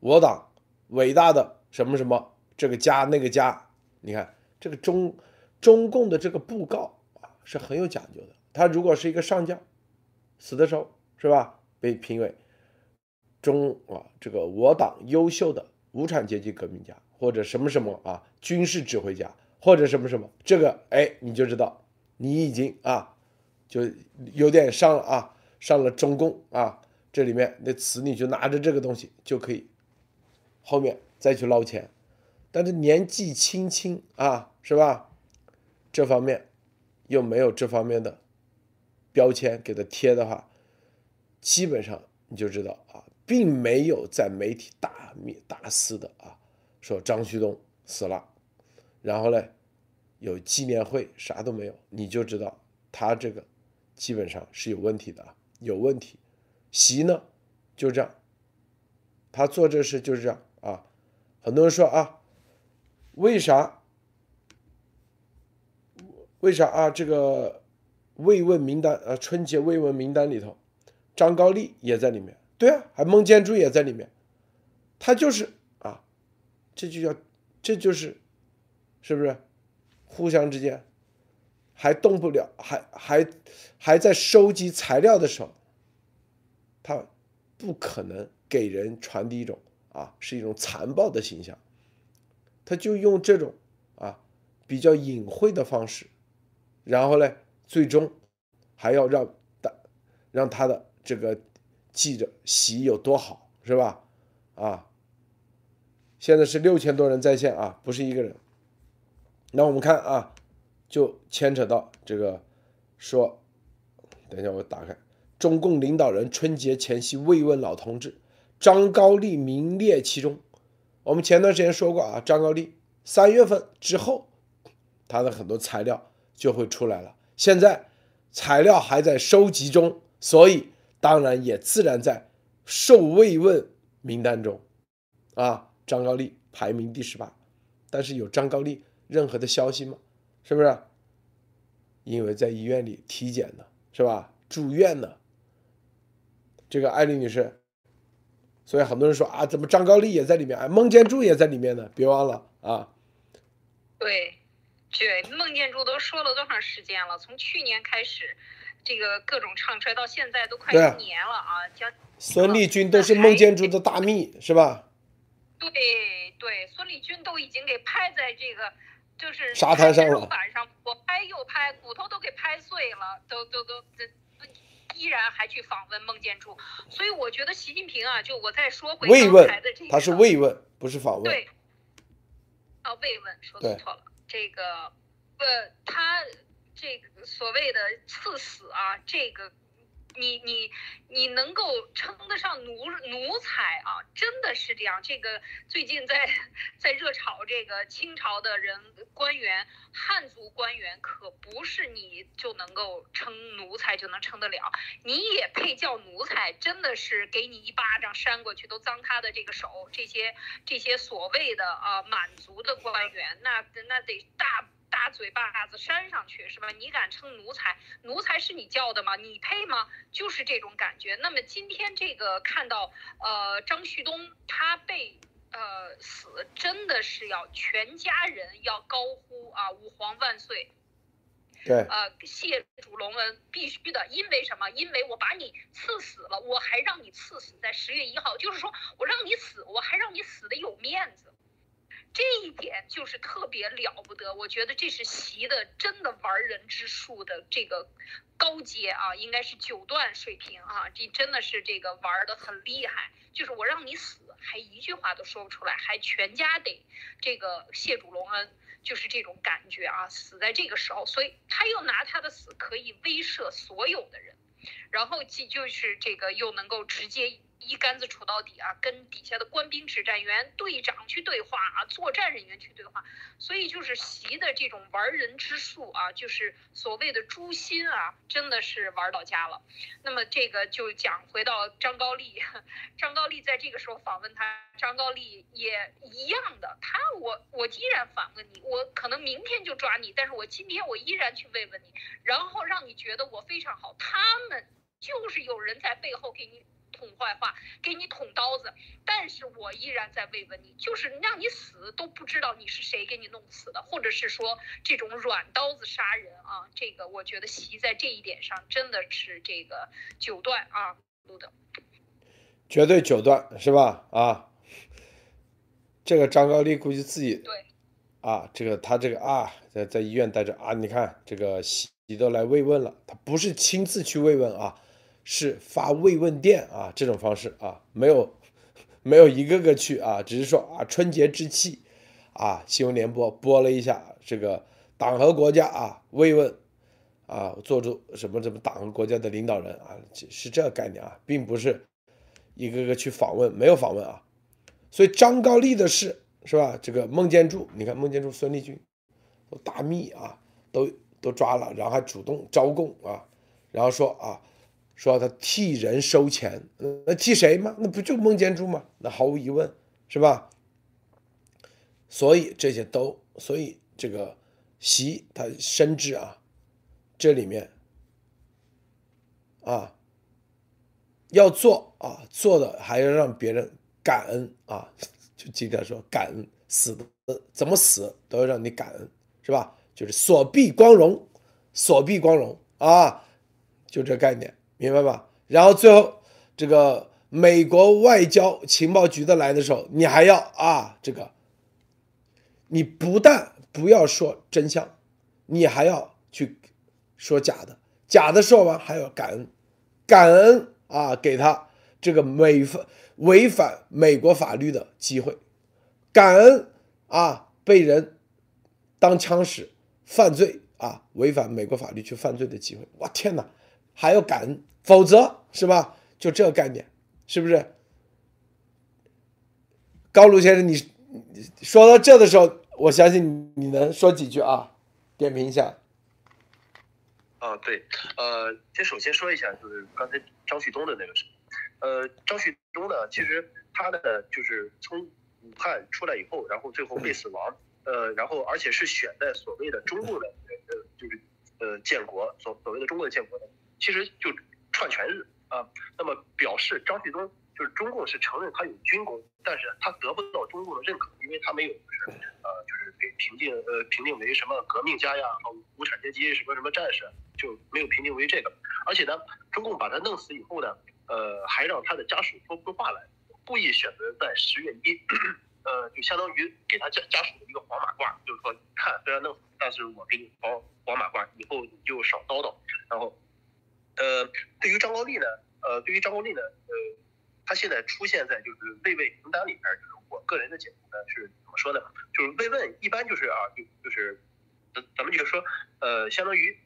我党伟大的什么什么这个家那个家，你看这个中中共的这个布告啊是很有讲究的。他如果是一个上将，死的时候是吧？被评为中啊这个我党优秀的无产阶级革命家，或者什么什么啊军事指挥家，或者什么什么，这个哎你就知道你已经啊就有点上了啊上了中共啊这里面那词，你就拿着这个东西就可以后面再去捞钱，但是年纪轻轻啊是吧？这方面又没有这方面的标签给他贴的话，基本上你就知道啊，并没有在媒体大灭大肆的啊说张旭东死了，然后呢有纪念会啥都没有，你就知道他这个基本上是有问题的啊，有问题。习呢就这样，他做这事就是这样啊。很多人说啊，为啥？为啥啊？这个慰问名单啊，春节慰问名单里头，张高丽也在里面。对啊，还孟建柱也在里面。他就是啊，这就叫，这就是，是不是？互相之间还动不了，还还还在收集材料的时候，他不可能给人传递一种啊，是一种残暴的形象。他就用这种啊比较隐晦的方式。然后呢，最终还要让大让他的这个记者席有多好，是吧？啊，现在是六千多人在线啊，不是一个人。那我们看啊，就牵扯到这个说，等一下我打开，中共领导人春节前夕慰问老同志，张高丽名列其中。我们前段时间说过啊，张高丽三月份之后，他的很多材料。就会出来了。现在材料还在收集中，所以当然也自然在受慰问名单中。啊，张高丽排名第十八，但是有张高丽任何的消息吗？是不是？因为在医院里体检呢，是吧？住院呢。这个艾丽女士，所以很多人说啊，怎么张高丽也在里面？啊，孟建柱也在里面呢？别忘了啊。对。对，孟建柱都说了多长时间了？从去年开始，这个各种唱衰到现在都快一年了啊！将孙立军都是孟建柱的大秘，是吧？对对，孙立军都已经给拍在这个就是沙滩上了，板上，我拍又拍，骨头都给拍碎了，都都都这依然还去访问孟建柱，所以我觉得习近平啊，就我再说回慰问，他是慰问，不是访问。对，啊，慰问说错了。这个，呃，他这个所谓的赐死啊，这个，你你你能够称得上奴奴才啊？真的是这样？这个最近在在热炒这个清朝的人官员，汉族官员可不是你就能够称奴才就能称得了，你也配叫奴才？真的是给你一巴掌扇过去都脏他的这个手，这些这些所谓的啊满族的官员，那那得大。大嘴巴子扇上去是吧？你敢称奴才？奴才是你叫的吗？你配吗？就是这种感觉。那么今天这个看到呃张旭东他被呃死，真的是要全家人要高呼啊吾皇万岁。对。呃谢主隆恩必须的，因为什么？因为我把你赐死了，我还让你赐死在十月一号，就是说我让你死，我还让你死的有面子。这一点就是特别了不得，我觉得这是习的真的玩人之术的这个高阶啊，应该是九段水平啊，这真的是这个玩的很厉害。就是我让你死，还一句话都说不出来，还全家得这个谢主隆恩，就是这种感觉啊，死在这个时候，所以他又拿他的死可以威慑所有的人，然后既就是这个又能够直接。一竿子杵到底啊，跟底下的官兵、指战员、队长去对话啊，作战人员去对话，所以就是习的这种玩人之术啊，就是所谓的诛心啊，真的是玩到家了。那么这个就讲回到张高丽，张高丽在这个时候访问他，张高丽也一样的，他我我依然反问你，我可能明天就抓你，但是我今天我依然去慰问你，然后让你觉得我非常好。他们就是有人在背后给你。捅坏话，给你捅刀子，但是我依然在慰问你，就是让你死都不知道你是谁给你弄死的，或者是说这种软刀子杀人啊，这个我觉得习在这一点上真的是这个九段啊，绝对九段是吧？啊，这个张高丽估计自己对。啊，这个他这个啊，在在医院待着啊，你看这个习都来慰问了，他不是亲自去慰问啊，是发慰问电啊，这种方式啊，没有没有一个个去啊，只是说啊，春节之际啊，新闻联播播了一下这个党和国家啊慰问啊，做出什么什么党和国家的领导人啊，是这个概念啊，并不是一个个去访问，没有访问啊，所以张高丽的事。是吧？这个孟建柱，你看孟建柱、孙立军都大秘啊，都都抓了，然后还主动招供啊，然后说啊，说他替人收钱，那替谁吗？那不就孟建柱吗？那毫无疑问，是吧？所以这些都，所以这个习他深知啊，这里面啊要做啊，做的还要让别人感恩啊。就记得说感恩死的怎么死都要让你感恩，是吧？就是所必光荣，所必光荣啊，就这概念，明白吧？然后最后这个美国外交情报局的来的时候，你还要啊，这个你不但不要说真相，你还要去说假的，假的说完还要感恩，感恩啊，给他这个美分。违反美国法律的机会，感恩啊！被人当枪使犯罪啊，违反美国法律去犯罪的机会，我天哪，还要感恩，否则是吧？就这个概念，是不是？高卢先生，你说到这的时候，我相信你能说几句啊？点评一下。啊，对，呃，先首先说一下，就是刚才张旭东的那个事。呃，张旭东呢，其实他呢，就是从武汉出来以后，然后最后被死亡，呃，然后而且是选在所谓的中共的，呃，就是呃建国所所谓的中共的建国的，其实就串全日啊，那么表示张旭东就是中共是承认他有军功，但是他得不到中共的认可，因为他没有就是呃就是给评定呃评定为什么革命家呀，无产阶级什么什么战士，就没有评定为这个，而且呢，中共把他弄死以后呢。呃，还让他的家属说不出话来，故意选择在十月一，呃，就相当于给他家家属一个黄马褂，就是说，看虽然弄死，但是我给你黄黄马褂，以后你就少叨叨。然后，呃，对于张高丽呢，呃，对于张高丽呢，呃，他现在出现在就是慰问名单里边，就是我个人的解读呢是怎么说呢？就是慰问一般就是啊，就就是，咱咱们就是说，呃，相当于。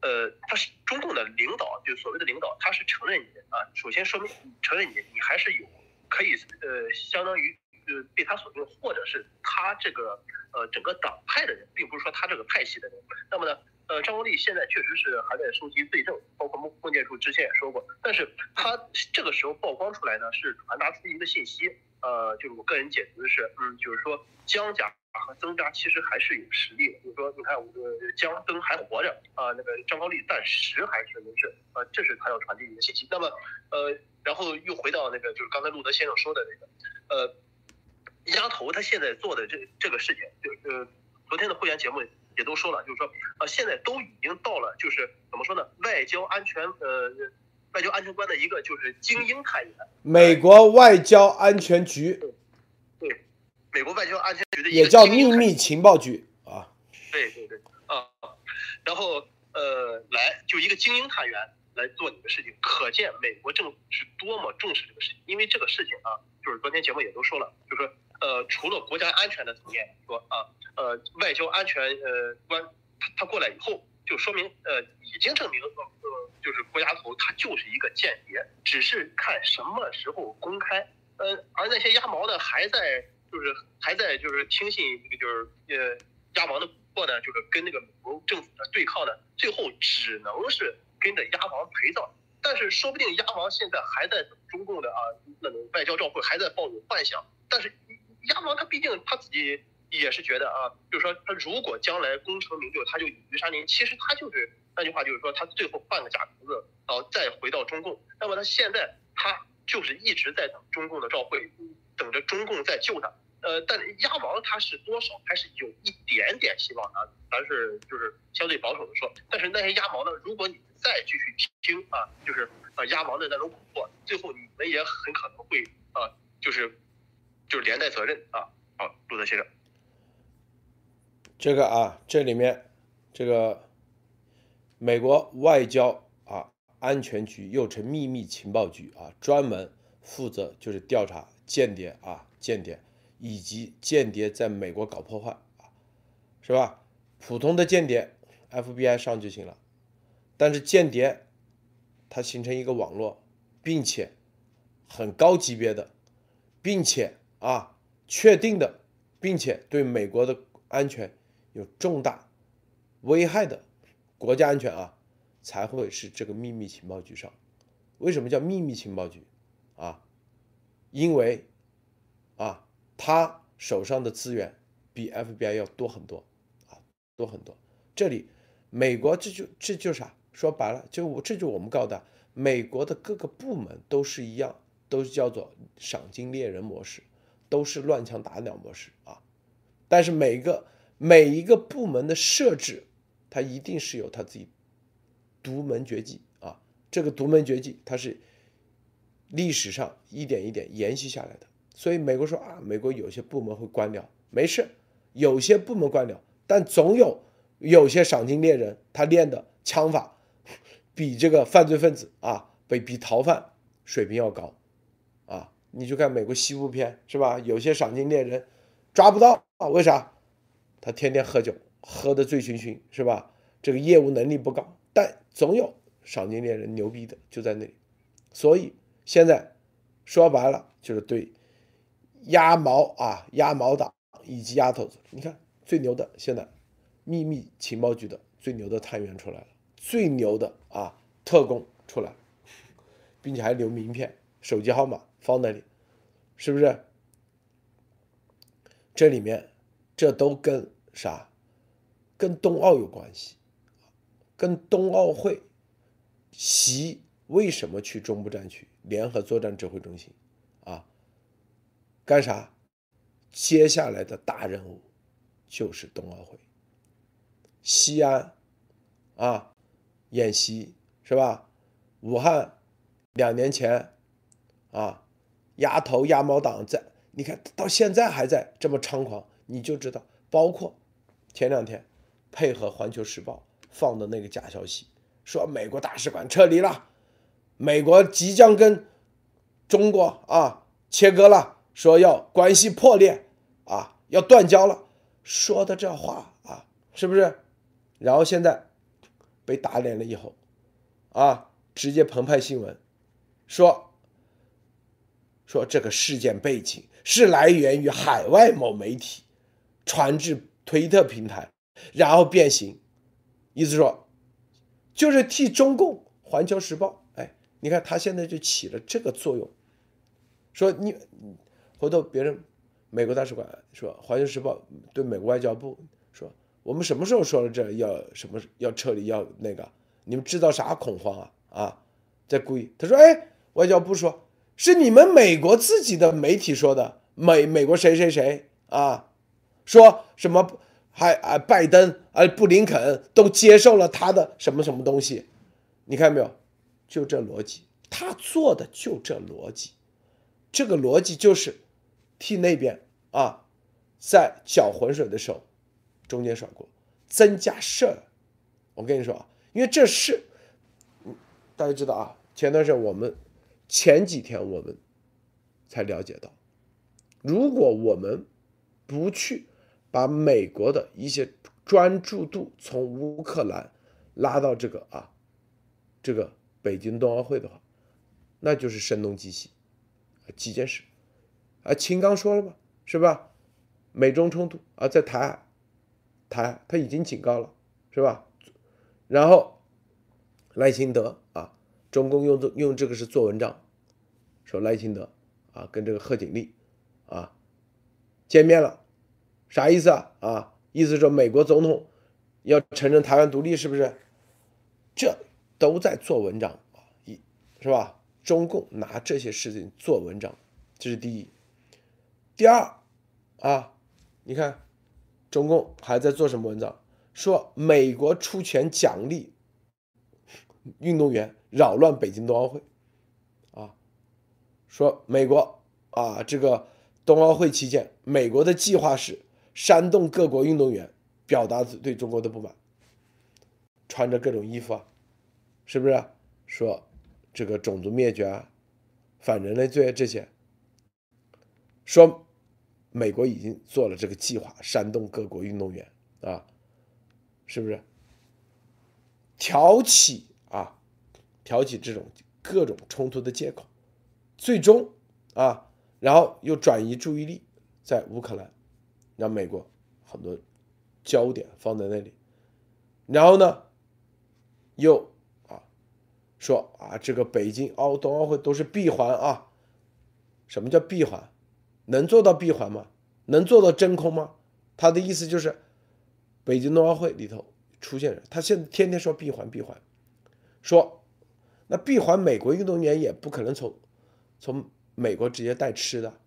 呃，他是中共的领导，就所谓的领导，他是承认你啊。首先说明承认你，你还是有可以呃，相当于呃被他所用，或者是他这个呃整个党派的人，并不是说他这个派系的人。那么呢，呃，张国立现在确实是还在收集罪证，包括孟孟建柱之前也说过，但是他这个时候曝光出来呢，是传达出一个信息，呃，就是我个人解读的是，嗯，就是说江家。和曾家其实还是有实力的，就是说，你看，我个江曾还活着啊，那个张高丽暂时还是没事啊，这是他要传递一个信息。那么，呃，然后又回到那个，就是刚才路德先生说的那个，呃，丫头他现在做的这这个事情，就呃，昨天的会员节目也都说了，就是说，呃，现在都已经到了，就是怎么说呢，外交安全呃，外交安全官的一个就是精英探员，美国外交安全局。对美国外交安全局的也叫秘密情报局啊，对对对啊，然后呃来就一个精英探员来做你的事情，可见美国政府是多么重视这个事情。因为这个事情啊，就是昨天节目也都说了，就是说呃除了国家安全的层面说啊，呃外交安全呃官他他过来以后，就说明呃已经证明呃就是郭家头他就是一个间谍，只是看什么时候公开。呃而那些鸭毛呢还在。就是还在就是听信那个就是呃鸭王的蛊惑呢，就是跟那个美国政府的对抗呢，最后只能是跟着鸭王陪葬。但是说不定鸭王现在还在等中共的啊那种外交照会，还在抱有幻想。但是鸭王他毕竟他自己也是觉得啊，就是说他如果将来功成名就，他就以于山林。其实他就是那句话，就是说他最后换个假名字，然后再回到中共。那么他现在他。就是一直在等中共的召会，等着中共再救他。呃，但鸭毛它是多少还是有一点点希望的，咱是就是相对保守的说。但是那些鸭毛呢，如果你再继续听啊，就是啊鸭毛的那种蛊惑，最后你们也很可能会啊，就是就是连带责任啊。好，陆德先生，这个啊，这里面这个美国外交啊安全局又称秘密情报局啊，专门负责就是调查间谍啊间谍。以及间谍在美国搞破坏啊，是吧？普通的间谍，FBI 上就行了。但是间谍，它形成一个网络，并且很高级别的，并且啊确定的，并且对美国的安全有重大危害的国家安全啊，才会是这个秘密情报局上。为什么叫秘密情报局啊？因为啊。他手上的资源比 FBI 要多很多啊，多很多。这里美国这就这就啥？说白了，就我这就我们告的，美国的各个部门都是一样，都是叫做赏金猎人模式，都是乱枪打鸟模式啊。但是每个每一个部门的设置，它一定是有它自己独门绝技啊。这个独门绝技，它是历史上一点一点延续下来的。所以美国说啊，美国有些部门会关掉，没事，有些部门关掉，但总有有些赏金猎人，他练的枪法比这个犯罪分子啊，比比逃犯水平要高，啊，你就看美国西部片是吧？有些赏金猎人抓不到啊，为啥？他天天喝酒，喝的醉醺醺是吧？这个业务能力不高，但总有赏金猎人牛逼的就在那里，所以现在说白了就是对。鸭毛啊，鸭毛党以及鸭头子，你看最牛的现在秘密情报局的最牛的探员出来了，最牛的啊特工出来，并且还留名片、手机号码放那里，是不是？这里面这都跟啥？跟冬奥有关系，跟冬奥会，习为什么去中部战区联合作战指挥中心？干啥？接下来的大任务就是冬奥会。西安啊，演习是吧？武汉两年前啊，鸭头鸭毛党在，你看到现在还在这么猖狂，你就知道。包括前两天配合《环球时报》放的那个假消息，说美国大使馆撤离了，美国即将跟中国啊切割了。说要关系破裂啊，要断交了，说的这话啊，是不是？然后现在被打脸了以后，啊，直接澎湃新闻说说这个事件背景是来源于海外某媒体传至推特平台，然后变形，意思说就是替中共《环球时报》哎，你看他现在就起了这个作用，说你。回头别人，美国大使馆说，《环球时报》对美国外交部说：“我们什么时候说了这要什么要撤离要那个？你们制造啥恐慌啊？啊，在故意。”他说：“哎，外交部说是你们美国自己的媒体说的，美美国谁谁谁啊，说什么还啊拜登啊布林肯都接受了他的什么什么东西？你看没有？就这逻辑，他做的就这逻辑，这个逻辑就是。”替那边啊，在搅浑水的时候，中间甩锅，增加事儿。我跟你说啊，因为这是，大家知道啊，前段时间我们前几天我们才了解到，如果我们不去把美国的一些专注度从乌克兰拉到这个啊，这个北京冬奥会的话，那就是声东击西，几件事。啊，秦刚说了吧，是吧？美中冲突啊，在台，台他已经警告了，是吧？然后赖清德啊，中共用这用这个是做文章，说赖清德啊跟这个贺锦丽啊见面了，啥意思啊？啊，意思说美国总统要承认台湾独立，是不是？这都在做文章啊，一是吧？中共拿这些事情做文章，这是第一。第二啊，你看中共还在做什么文章？说美国出钱奖励运动员扰乱北京冬奥会，啊，说美国啊，这个冬奥会期间，美国的计划是煽动各国运动员表达对中国的不满，穿着各种衣服啊，是不是？说这个种族灭绝啊，反人类罪这些，说美国已经做了这个计划，煽动各国运动员啊。是不是挑起啊，挑起这种各种冲突的借口，最终啊，然后又转移注意力在乌克兰，让美国很多焦点放在那里，然后呢，又啊说啊，这个北京奥冬奥会都是闭环啊，什么叫闭环？能做到闭环吗？能做到真空吗？他的意思就是。北京冬奥会里头出现人，他现在天天说闭环闭环，说那闭环美国运动员也不可能从从美国直接带吃的，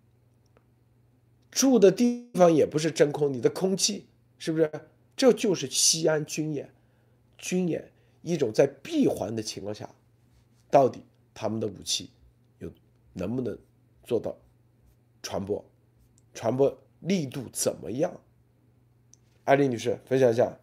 住的地方也不是真空，你的空气是不是？这就是西安军演，军演一种在闭环的情况下，到底他们的武器有能不能做到传播，传播力度怎么样？艾丽女士，分享一下。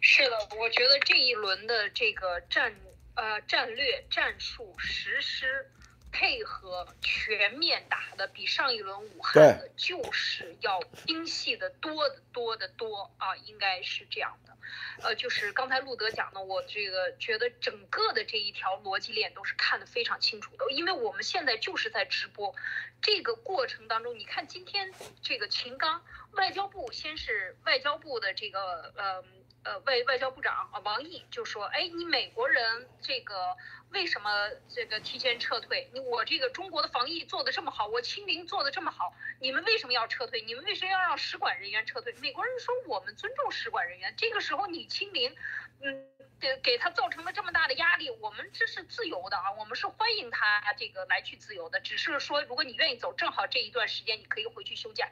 是的，我觉得这一轮的这个战呃战略战术实施。配合全面打的比上一轮武汉的就是要精细的多的多的多啊，应该是这样的。呃，就是刚才路德讲的，我这个觉得整个的这一条逻辑链都是看得非常清楚的，因为我们现在就是在直播这个过程当中，你看今天这个秦刚外交部先是外交部的这个呃。呃，外外交部长啊，王毅就说：“哎，你美国人这个为什么这个提前撤退？你我这个中国的防疫做的这么好，我清零做的这么好，你们为什么要撤退？你们为什么要让使馆人员撤退？美国人说我们尊重使馆人员。这个时候你清零，嗯，给给他造成了这么大的压力，我们这是自由的啊，我们是欢迎他这个来去自由的，只是说如果你愿意走，正好这一段时间你可以回去休假。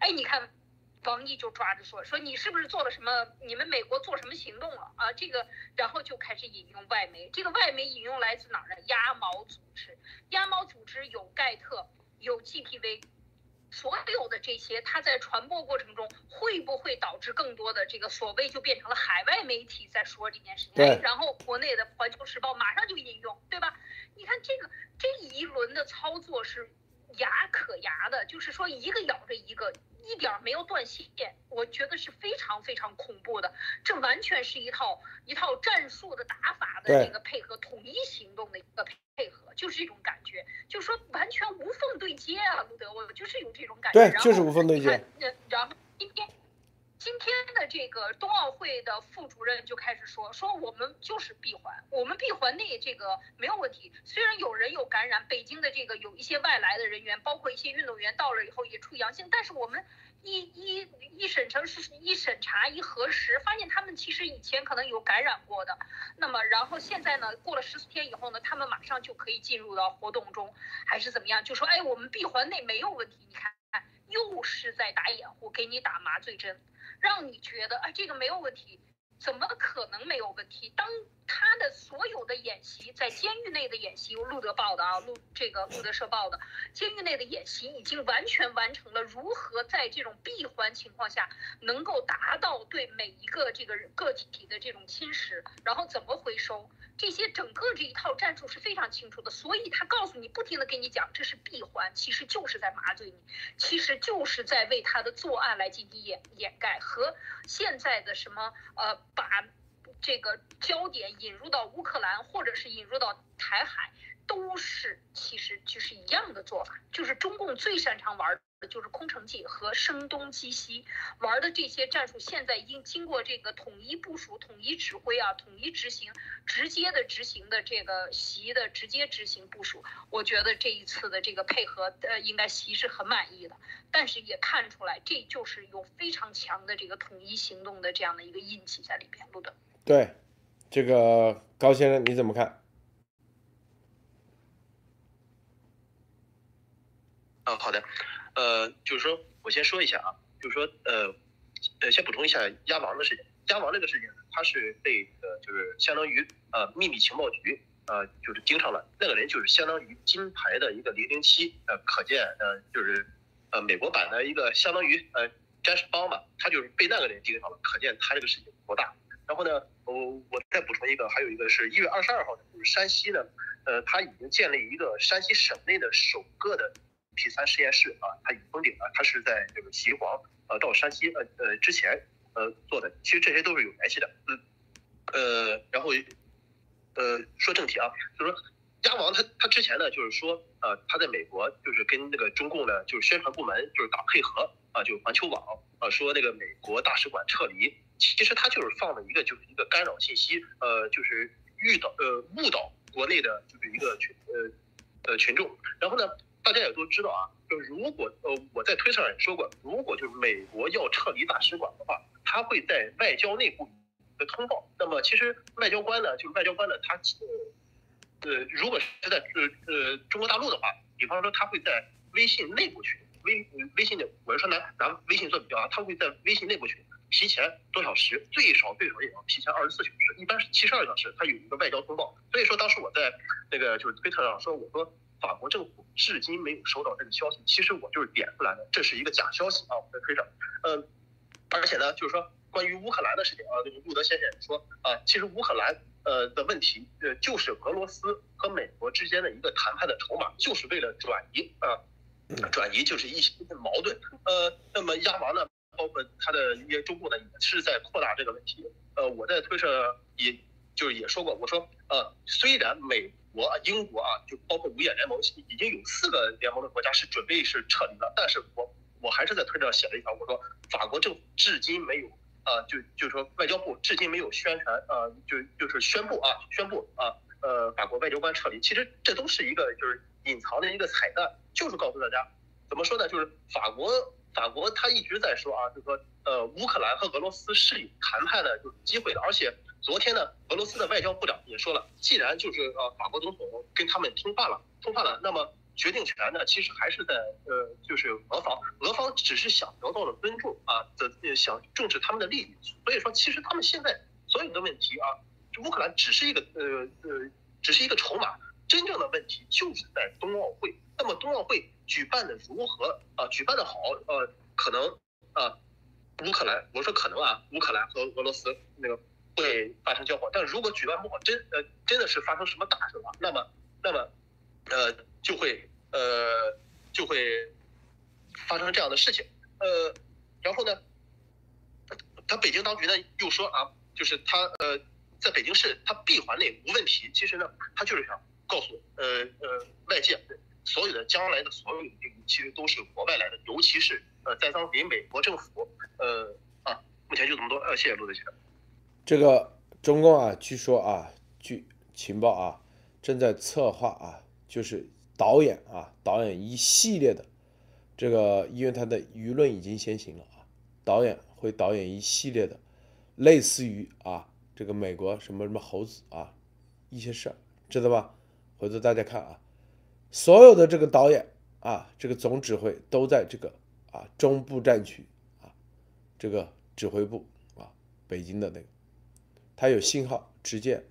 哎，你看。”王毅就抓着说说你是不是做了什么？你们美国做什么行动了啊？这个，然后就开始引用外媒。这个外媒引用来自哪儿呢？鸭毛组织。鸭毛组织有盖特，有 GPV，所有的这些，它在传播过程中会不会导致更多的这个所谓就变成了海外媒体在说这件事情？然后国内的环球时报马上就引用，对吧？你看这个这一轮的操作是牙可牙的，就是说一个咬着一个。一点没有断线，我觉得是非常非常恐怖的。这完全是一套一套战术的打法的这个配合，统一行动的一个配合，就是这种感觉，就是说完全无缝对接啊，路德，我就是有这种感觉。对，就是无缝对接。然后今天。今天的这个冬奥会的副主任就开始说说我们就是闭环，我们闭环内这个没有问题。虽然有人有感染，北京的这个有一些外来的人员，包括一些运动员到了以后也出阳性，但是我们一一一审成是一审查一核实，发现他们其实以前可能有感染过的。那么然后现在呢，过了十四天以后呢，他们马上就可以进入到活动中，还是怎么样？就说哎，我们闭环内没有问题。你看，又是在打掩护，给你打麻醉针。让你觉得啊，这个没有问题，怎么可能没有问题？当他的所有的演习在监狱内的演习，路德报的啊，路这个路德社报的，监狱内的演习已经完全完成了如何在这种闭环情况下能够达到对每一个这个个体的这种侵蚀，然后怎么回收。这些整个这一套战术是非常清楚的，所以他告诉你，不停的跟你讲，这是闭环，其实就是在麻醉你，其实就是在为他的作案来进行掩掩盖，和现在的什么呃，把这个焦点引入到乌克兰，或者是引入到台海，都是其实就是一样的做法，就是中共最擅长玩的。就是空城计和声东击西玩的这些战术，现在已经经过这个统一部署、统一指挥啊、统一执行、直接的执行的这个习的直接执行部署。我觉得这一次的这个配合，呃，应该习是很满意的。但是也看出来，这就是有非常强的这个统一行动的这样的一个印记在里边。路德，对，这个高先生你怎么看？啊，好的，呃，就是说我先说一下啊，就是说呃呃，先补充一下鸭王的事情。鸭王这个事情，他是被呃就是相当于呃秘密情报局呃就是盯上了，那个人就是相当于金牌的一个零零七，呃，可见呃就是呃美国版的一个相当于呃詹士邦吧，他就是被那个人盯上了，可见他这个事情多大。然后呢，我我再补充一个，还有一个是一月二十二号，就是山西呢，呃，他已经建立一个山西省内的首个的 P 三实验室啊，它已封顶了，它是在这个秦皇呃到山西呃呃之前。呃，做的其实这些都是有联系的，嗯，呃，然后，呃，说正题啊，就是说，鸭王他他之前呢，就是说，呃，他在美国就是跟那个中共呢，就是宣传部门就是打配合啊，就环球网啊，说那个美国大使馆撤离，其实他就是放了一个就是一个干扰信息，呃，就是遇到呃误导国内的就是一个群呃呃群众，然后呢，大家也都知道啊，就如果呃我在推特上也说过，如果就是美国要撤离大使馆的话。他会在外交内部的通报。那么其实外交官呢，就是外交官呢，他呃，如果是在呃呃中国大陆的话，比方说他会在微信内部群，微微信的，我是说拿拿微信做比较啊，他会在微信内部群提前多小时，最少最少也要提前二十四小时，一般是七十二小时，它有一个外交通报。所以说当时我在那个就是推特上说，我说法国政府至今没有收到这个消息，其实我就是点出来的，这是一个假消息啊，我在推特，嗯。而且呢，就是说关于乌克兰的事情啊，这个路德先生也说啊，其实乌克兰呃的问题呃就是俄罗斯和美国之间的一个谈判的筹码，就是为了转移啊，转移就是一些矛盾。呃，那么鸭王呢，包括他的一些中共呢，也是在扩大这个问题。呃，我在推特也就是也说过，我说呃，虽然美国、英国啊，就包括五眼联盟已经有四个联盟的国家是准备是撤离了，但是我。我还是在推特上写了一条，我说法国政府至今没有，呃，就就是说外交部至今没有宣传，呃，就就是宣布啊，宣布啊，呃，法国外交官撤离。其实这都是一个就是隐藏的一个彩蛋，就是告诉大家，怎么说呢？就是法国法国他一直在说啊，就说呃，乌克兰和俄罗斯是有谈判的就机会的。而且昨天呢，俄罗斯的外交部长也说了，既然就是呃法国总统跟他们通话了，通话了，那么。决定权呢，其实还是在呃，就是俄方，俄方只是想得到了尊重啊，的想重视他们的利益，所以说其实他们现在所有的问题啊，乌克兰只是一个呃呃，只是一个筹码，真正的问题就是在冬奥会。那么冬奥会举办的如何啊？举办的好，呃，可能啊，乌克兰，我说可能啊，乌克兰和俄罗斯那个会发生交火，但如果举办不好，真呃真的是发生什么大事了，那么那么呃就会。呃，就会发生这样的事情。呃，然后呢，他北京当局呢又说啊，就是他呃，在北京市他闭环内无问题。其实呢，他就是想告诉呃呃外界，所有的将来的所有病毒其实都是国外来的，尤其是呃在当给美国政府。呃啊，目前就这么多。呃，谢谢陆德先生。这个中共啊，据说啊，据情报啊，正在策划啊，就是。导演啊，导演一系列的这个，因为他的舆论已经先行了啊，导演会导演一系列的，类似于啊这个美国什么什么猴子啊一些事儿，知道吧？回头大家看啊，所有的这个导演啊，这个总指挥都在这个啊中部战区啊这个指挥部啊北京的那个，他有信号直接，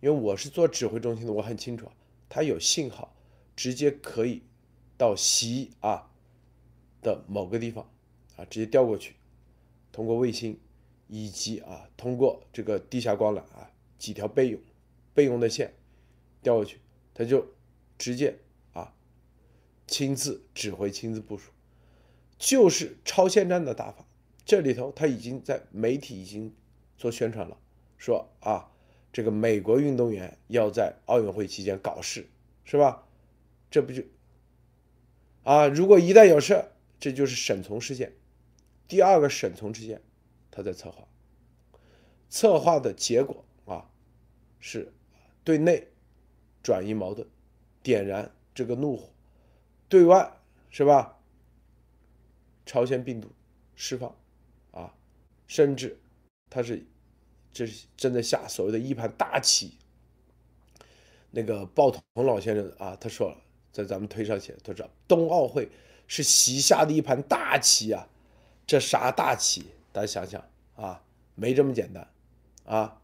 因为我是做指挥中心的，我很清楚啊，他有信号。直接可以到西啊的某个地方啊，直接调过去，通过卫星以及啊通过这个地下光缆啊几条备用备用的线调过去，他就直接啊亲自指挥、亲自部署，就是超限战的打法。这里头他已经在媒体已经做宣传了，说啊这个美国运动员要在奥运会期间搞事，是吧？这不就啊？如果一旦有事，这就是沈从事件。第二个沈从事件，他在策划，策划的结果啊，是对内转移矛盾，点燃这个怒火；对外是吧？朝鲜病毒释放啊，甚至他是这是正在下所谓的一盘大棋。那个鲍彤老先生啊，他说了，在咱们推上写，他说冬奥会是习下的一盘大棋啊，这啥大棋？大家想想啊，没这么简单啊。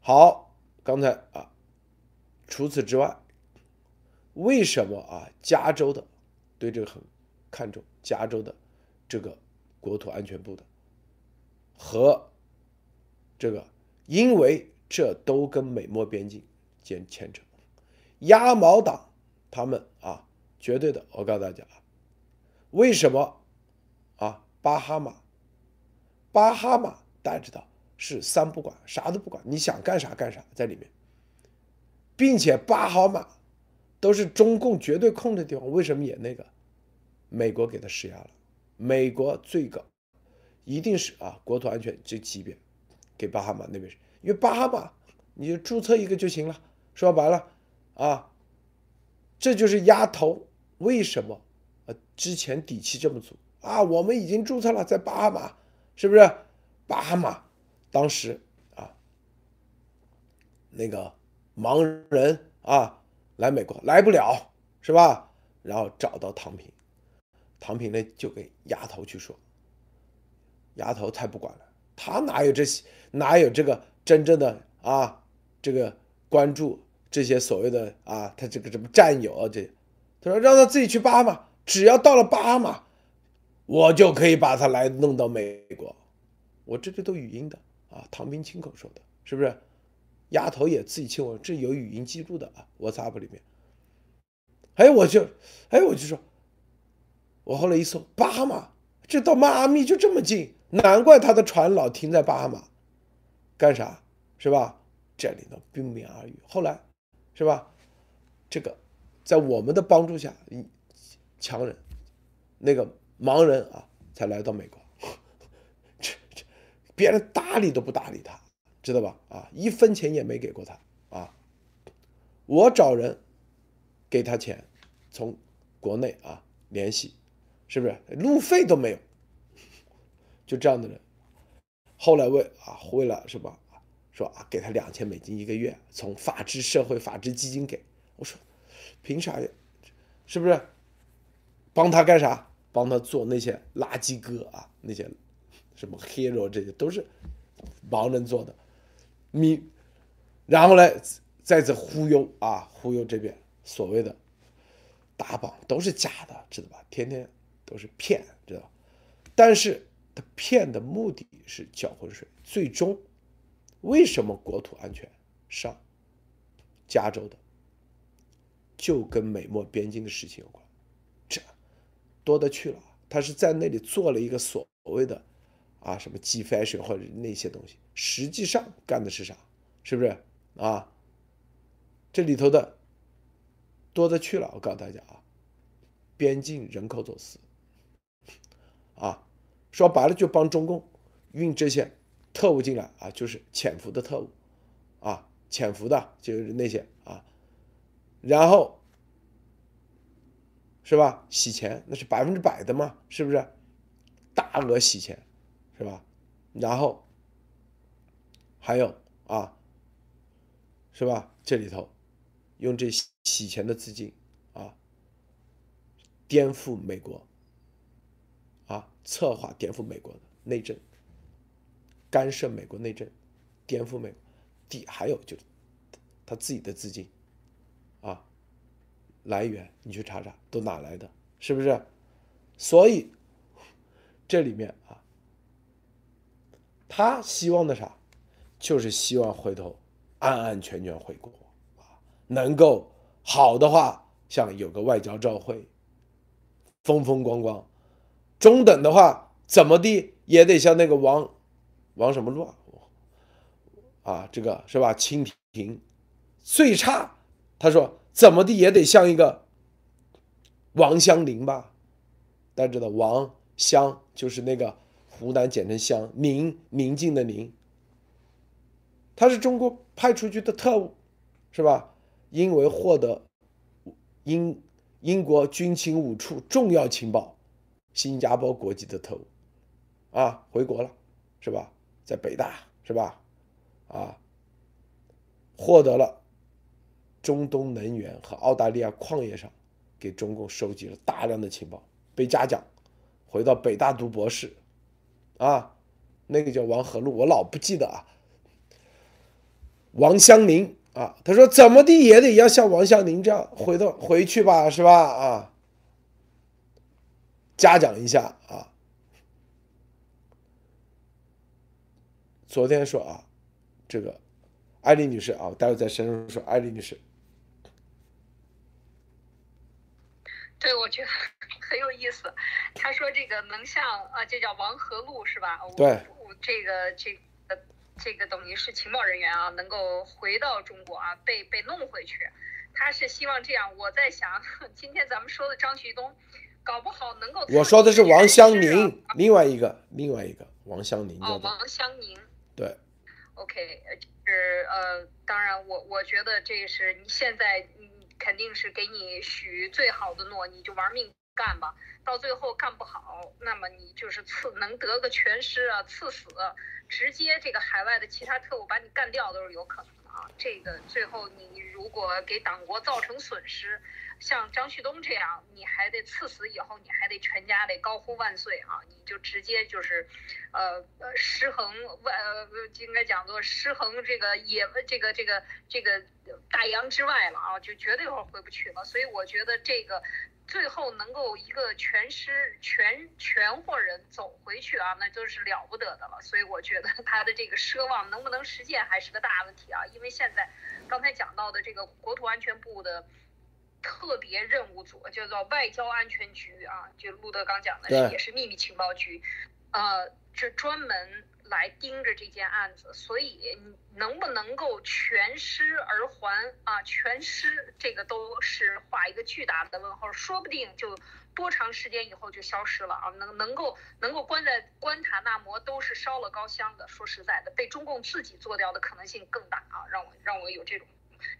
好，刚才啊，除此之外，为什么啊？加州的对这个很看重，加州的这个国土安全部的和这个，因为这都跟美墨边境。牵牵扯，鸭毛党他们啊，绝对的，我告诉大家啊，为什么啊？巴哈马，巴哈马大家知道是三不管，啥都不管，你想干啥干啥在里面，并且巴哈马都是中共绝对控的地方，为什么也那个？美国给他施压了，美国最高一定是啊，国土安全这级别给巴哈马那边，因为巴哈马你就注册一个就行了。说白了，啊，这就是压头。为什么？呃，之前底气这么足啊？我们已经注册了，在巴哈马，是不是？巴哈马当时啊，那个盲人啊来美国来不了，是吧？然后找到唐平，唐平呢就给丫头去说，丫头太不管了，他哪有这些，哪有这个真正的啊这个关注？这些所谓的啊，他这个什么战友啊，这他说让他自己去巴马，只要到了巴马，我就可以把他来弄到美国。我这里都语音的啊，唐平亲口说的，是不是？丫头也自己亲我，这有语音记录的啊，WhatsApp 里面。哎，我就哎，我就说，我后来一搜，巴哈马，这到迈阿密就这么近，难怪他的船老停在巴哈马，干啥？是吧？这里头不言而喻。后来。是吧？这个，在我们的帮助下，强人，那个盲人啊，才来到美国。这这，别人搭理都不搭理他，知道吧？啊，一分钱也没给过他啊。我找人给他钱，从国内啊联系，是不是路费都没有？就这样的人，后来为啊为了什么？说啊，给他两千美金一个月，从法治社会法治基金给我说，凭啥呀？是不是？帮他干啥？帮他做那些垃圾哥啊，那些什么 hero 这些都是盲人做的，你然后呢，再次忽悠啊，忽悠这边所谓的打榜都是假的，知道吧？天天都是骗，知道吧？但是他骗的目的是搅浑水，最终。为什么国土安全上，加州的就跟美墨边境的事情有关？这多的去了。他是在那里做了一个所谓的啊什么 G fashion 或者那些东西，实际上干的是啥？是不是啊？这里头的多的去了。我告诉大家啊，边境人口走私啊，说白了就帮中共运这些。特务进来啊，就是潜伏的特务，啊，潜伏的就是那些啊，然后是吧？洗钱那是百分之百的嘛，是不是？大额洗钱，是吧？然后还有啊，是吧？这里头用这洗钱的资金啊，颠覆美国，啊，策划颠覆美国的内政。干涉美国内政，颠覆美国，第还有就是他自己的资金啊来源，你去查查都哪来的，是不是？所以这里面啊，他希望的啥，就是希望回头安安全全回国啊，能够好的话，像有个外交照会，风风光光；中等的话，怎么地也得像那个王。王什么路啊？这个是吧？清廷最差，他说怎么地也得像一个王香林吧？大家知道王香就是那个湖南简称湘，宁宁静的宁，他是中国派出去的特务，是吧？因为获得英英国军情五处重要情报，新加坡国籍的特务，啊，回国了，是吧？在北大是吧？啊，获得了中东能源和澳大利亚矿业上给中共收集了大量的情报，被嘉奖，回到北大读博士，啊，那个叫王和路，我老不记得啊。王湘林啊，他说怎么地也得要像王湘林这样回头回去吧，是吧？啊，嘉奖一下啊。昨天说啊，这个艾丽女士啊，待会再深入说艾丽女士。对，我觉得很有意思。他说这个能像啊，这叫王和路是吧？对，我这个这个这个等于是情报人员啊，能够回到中国啊，被被弄回去。他是希望这样。我在想，今天咱们说的张旭东，搞不好能够。我说的是王湘宁，另外一个，另外一个王湘宁。哦，王湘宁。对，OK，是呃，当然，我我觉得这是你现在，你肯定是给你许最好的诺，你就玩命干吧。到最后干不好，那么你就是赐能得个全尸啊，赐死，直接这个海外的其他特务把你干掉都是有可能的啊。这个最后你如果给党国造成损失。像张旭东这样，你还得赐死以后，你还得全家得高呼万岁啊！你就直接就是，呃呃失衡万呃应该讲做失衡这个野这个这个这个大洋之外了啊，就绝对会回不去了。所以我觉得这个最后能够一个全尸全全伙人走回去啊，那就是了不得的了。所以我觉得他的这个奢望能不能实现还是个大问题啊，因为现在刚才讲到的这个国土安全部的。特别任务组叫做外交安全局啊，就路德刚讲的也是秘密情报局，呃，这专门来盯着这件案子，所以你能不能够全尸而还啊？全尸这个都是画一个巨大的问号，说不定就多长时间以后就消失了啊！能能够能够关在关塔那摩都是烧了高香的，说实在的，被中共自己做掉的可能性更大啊！让我让我有这种。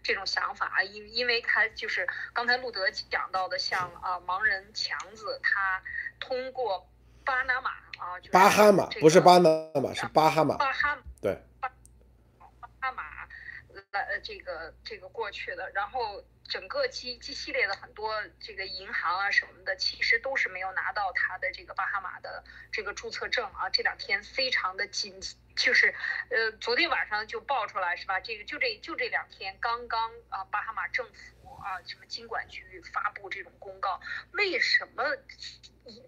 这种想法啊，因因为他就是刚才路德讲到的，像啊盲人强子，他通过巴拿马啊，巴哈马不是巴拿马，是巴哈马，巴哈对，巴巴哈马来这个这个过去的，然后整个基基系列的很多这个银行啊什么的，其实都是没有拿到他的这个巴哈马的这个注册证啊，这两天非常的紧。就是，呃，昨天晚上就爆出来是吧？这个就这就这两天，刚刚啊，巴哈马政府啊，什么经管局发布这种公告，为什么？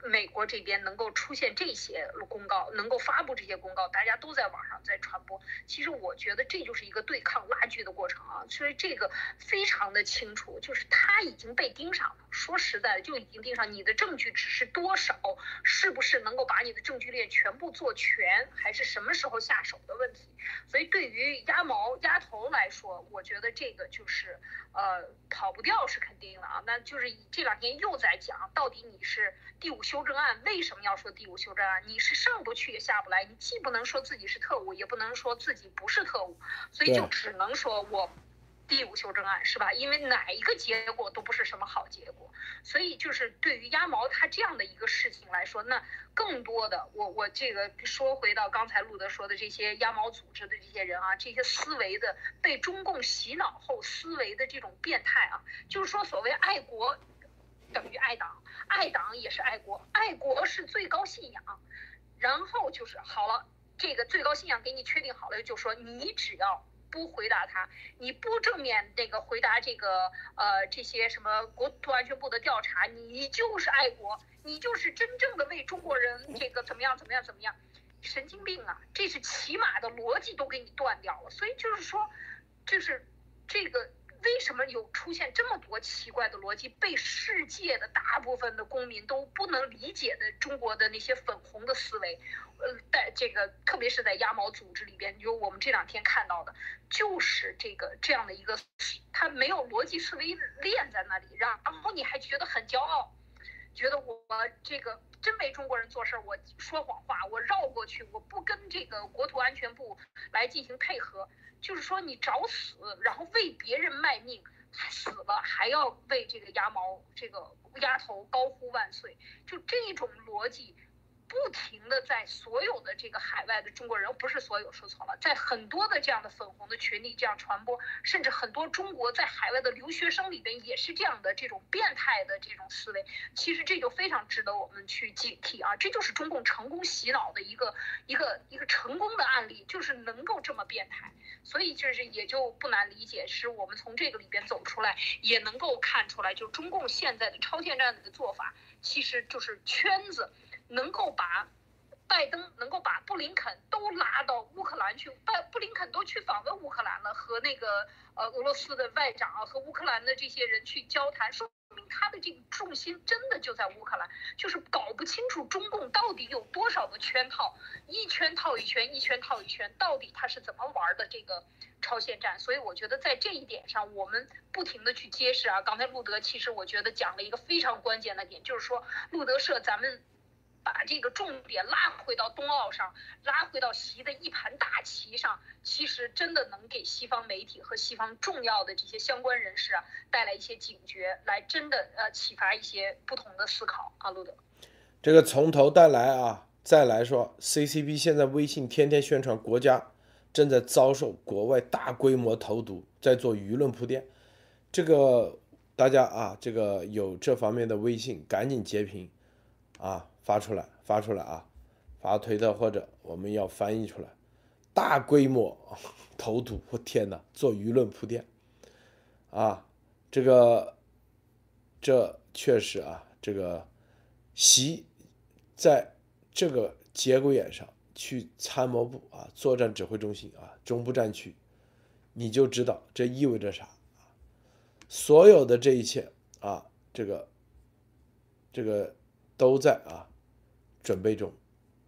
美国这边能够出现这些公告，能够发布这些公告，大家都在网上在传播。其实我觉得这就是一个对抗拉锯的过程啊，所以这个非常的清楚，就是他已经被盯上了。说实在的，就已经盯上。你的证据只是多少，是不是能够把你的证据链全部做全，还是什么时候下手的问题。所以对于鸭毛鸭头来说，我觉得这个就是呃跑不掉是肯定的啊。那就是这两天又在讲，到底你是。第五修正案为什么要说第五修正案？你是上不去也下不来，你既不能说自己是特务，也不能说自己不是特务，所以就只能说我第五修正案是吧？因为哪一个结果都不是什么好结果，所以就是对于鸭毛他这样的一个事情来说，那更多的我我这个说回到刚才路德说的这些鸭毛组织的这些人啊，这些思维的被中共洗脑后思维的这种变态啊，就是说所谓爱国。等于爱党，爱党也是爱国，爱国是最高信仰。然后就是好了，这个最高信仰给你确定好了，就说你只要不回答他，你不正面那个回答这个呃这些什么国土安全部的调查，你就是爱国，你就是真正的为中国人这个怎么样怎么样怎么样，神经病啊！这是起码的逻辑都给你断掉了，所以就是说，就是这个。为什么有出现这么多奇怪的逻辑，被世界的大部分的公民都不能理解的中国的那些粉红的思维，呃，在这个特别是在鸭毛组织里边，就我们这两天看到的，就是这个这样的一个，他没有逻辑思维链在那里，然后你还觉得很骄傲，觉得我这个真没中国人做事儿，我说谎话，我绕过去，我不跟这个国土安全部来进行配合。就是说，你找死，然后为别人卖命，死了还要为这个鸭毛、这个鸭头高呼万岁，就这种逻辑，不停的在所有的这个海外的中国人，不是所有说错了，在很多的这样的粉红的群里这样传播，甚至很多中国在海外的留学生里边也是这样的这种变态的这种思维。其实这就非常值得我们去警惕啊！这就是中共成功洗脑的一个一个一个成功的案例，就是能够这么变态。所以就是也就不难理解，是我们从这个里边走出来，也能够看出来，就中共现在的超限战的做法，其实就是圈子。能够把拜登能够把布林肯都拉到乌克兰去，拜布林肯都去访问乌克兰了，和那个呃俄罗斯的外长啊，和乌克兰的这些人去交谈，说明他的这个重心真的就在乌克兰，就是搞不清楚中共到底有多少个圈套，一圈套一圈，一圈套一圈，到底他是怎么玩的这个超限战？所以我觉得在这一点上，我们不停的去揭示啊。刚才路德其实我觉得讲了一个非常关键的点，就是说路德社咱们。把这个重点拉回到冬奥上，拉回到习的一盘大棋上，其实真的能给西方媒体和西方重要的这些相关人士啊带来一些警觉，来真的呃启发一些不同的思考啊，路德。这个从头再来啊，再来说，CCP 现在微信天天宣传国家正在遭受国外大规模投毒，在做舆论铺垫，这个大家啊，这个有这方面的微信赶紧截屏啊。发出来，发出来啊！发推特或者我们要翻译出来，大规模 投毒！我天哪，做舆论铺垫啊！这个，这确实啊，这个习在这个节骨眼上去参谋部啊，作战指挥中心啊，中部战区，你就知道这意味着啥！所有的这一切啊，这个，这个都在啊。准备中，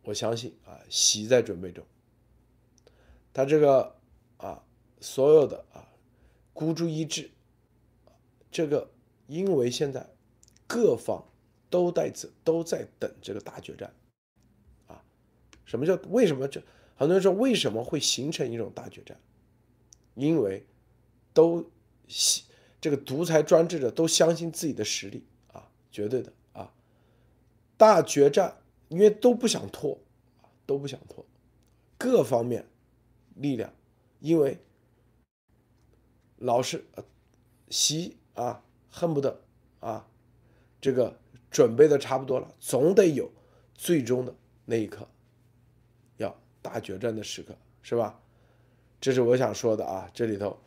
我相信啊，习在准备中。他这个啊，所有的啊，孤注一掷，这个因为现在各方都在这都在等这个大决战啊。什么叫为什么这很多人说为什么会形成一种大决战？因为都这个独裁专制者都相信自己的实力啊，绝对的啊，大决战。因为都不想拖，都不想拖，各方面力量，因为老是习啊，恨不得啊，这个准备的差不多了，总得有最终的那一刻，要大决战的时刻，是吧？这是我想说的啊，这里头，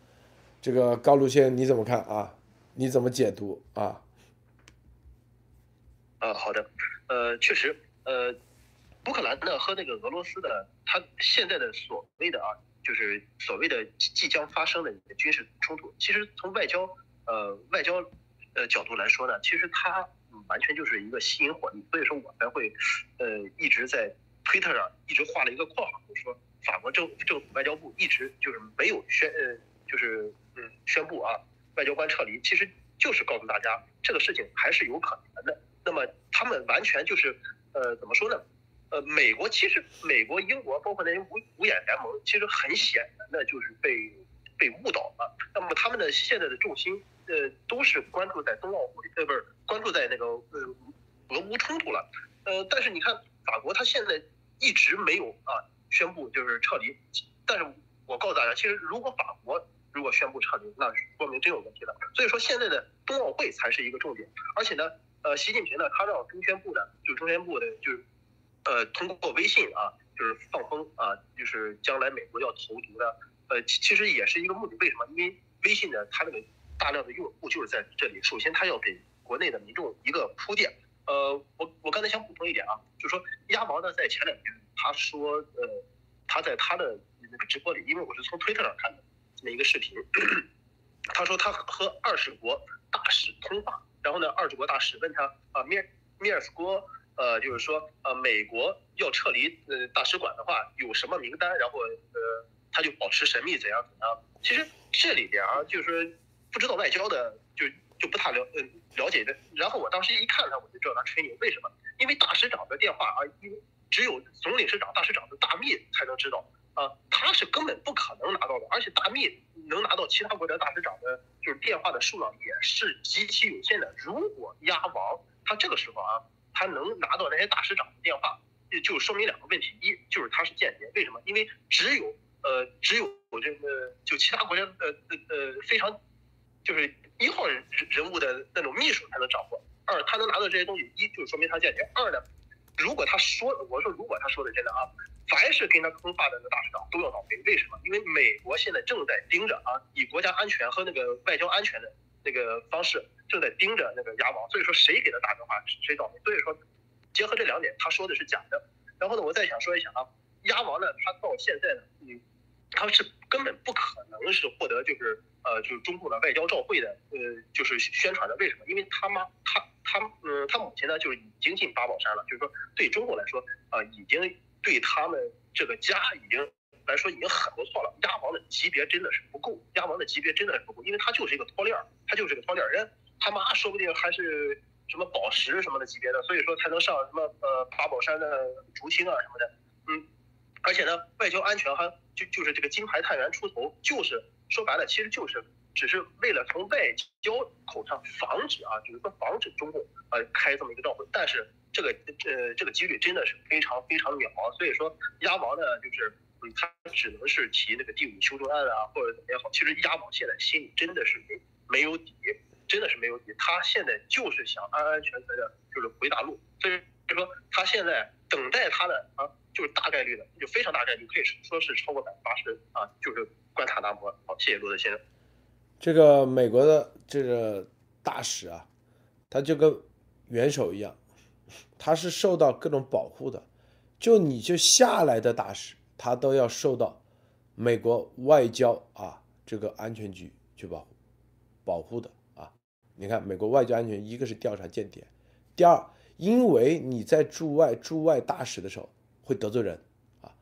这个高路先你怎么看啊？你怎么解读啊？啊，好的，呃，确实。呃，乌克兰呢和那个俄罗斯的，他现在的所谓的啊，就是所谓的即将发生的一个军事冲突，其实从外交呃外交呃角度来说呢，其实它完全就是一个吸引火力，所以说我才会呃一直在推特上一直画了一个括号，就是说法国政政府外交部一直就是没有宣呃就是嗯宣布啊外交官撤离，其实就是告诉大家这个事情还是有可能的。那么他们完全就是。呃，怎么说呢？呃，美国其实，美国、英国，包括那些五五眼联盟，其实很显然的就是被被误导了。那么他们的现在的重心，呃，都是关注在冬奥会，呃，不是关注在那个呃俄乌冲突了。呃，但是你看法国，他现在一直没有啊宣布就是撤离。但是我告诉大家，其实如果法国如果宣布撤离，那说明真有问题了。所以说现在的冬奥会才是一个重点，而且呢。呃，习近平呢，他让中宣部呢，就中宣部的，就是，呃，通过微信啊，就是放风啊，就是将来美国要投毒的，呃，其实也是一个目的。为什么？因为微信呢，它那个大量的用户就是在这里。首先，他要给国内的民众一个铺垫。呃，我我刚才想补充一点啊，就是说，鸭王呢，在前两天他说，呃，他在他的那个直播里，因为我是从推特上看的这么一个视频，他说他和二十国大使通话。然后呢，二主国大使问他啊，米米尔斯国，呃，就是说，呃，美国要撤离呃大使馆的话，有什么名单？然后呃，他就保持神秘，怎样怎样？其实这里边啊，就是不知道外交的，就就不太了呃了解的。然后我当时一看他，我就知道他吹牛。为什么？因为大使长的电话啊，因为只有总领事长、大使长的大秘才能知道啊，他是根本不可能拿到的，而且大秘。能拿到其他国家大使长的，就是电话的数量也是极其有限的。如果鸭王他这个时候啊，他能拿到那些大使长的电话，就说明两个问题，一就是他是间谍，为什么？因为只有呃只有这个就其他国家呃呃呃非常就是一号人人物的那种秘书才能掌握。二，他能拿到这些东西，一就是说明他间谍。二呢，如果他说，我说如果他说的真的啊，凡是跟他通话的那个大使长都要倒霉。为什么？因为美国现在正在盯着啊，以国家安全和那个外交安全的那个方式，正在盯着那个鸭王。所以说谁给他打电话，谁倒霉。所以说，结合这两点，他说的是假的。然后呢，我再想说一下啊，鸭王呢，他到现在呢，嗯，他是根本不可能是获得就是呃就是中共的外交照会的，呃，就是宣传的。为什么？因为他妈他。他嗯，他母亲呢，就是已经进八宝山了，就是说对中国来说啊，已经对他们这个家已经来说已经很不错了。鸭王的级别真的是不够，鸭王的级别真的是不够，因为他就是一个脱链儿，他就是个脱链人，他妈说不定还是什么宝石什么的级别的，所以说才能上什么呃八宝山的竹青啊什么的，嗯，而且呢，外交安全还就就是这个金牌探员出头，就是说白了，其实就是。只是为了从外交口上防止啊，就是说防止中共呃开这么一个照会，但是这个呃这个几率真的是非常非常渺茫，所以说鸭王呢就是嗯他只能是提那个第五修正案啊或者怎么样好，其实鸭王现在心里真的是没没有底，真的是没有底，他现在就是想安安全全的就是回大陆，所以说他现在等待他的啊就是大概率的就非常大概率可以说是超过百分之八十啊就是关塔那摩，好谢谢罗德先生。这个美国的这个大使啊，他就跟元首一样，他是受到各种保护的。就你就下来的大使，他都要受到美国外交啊这个安全局去保保护的。你看，美国外交安全，一个是调查间谍，第二，因为你在驻外驻外大使的时候会得罪人啊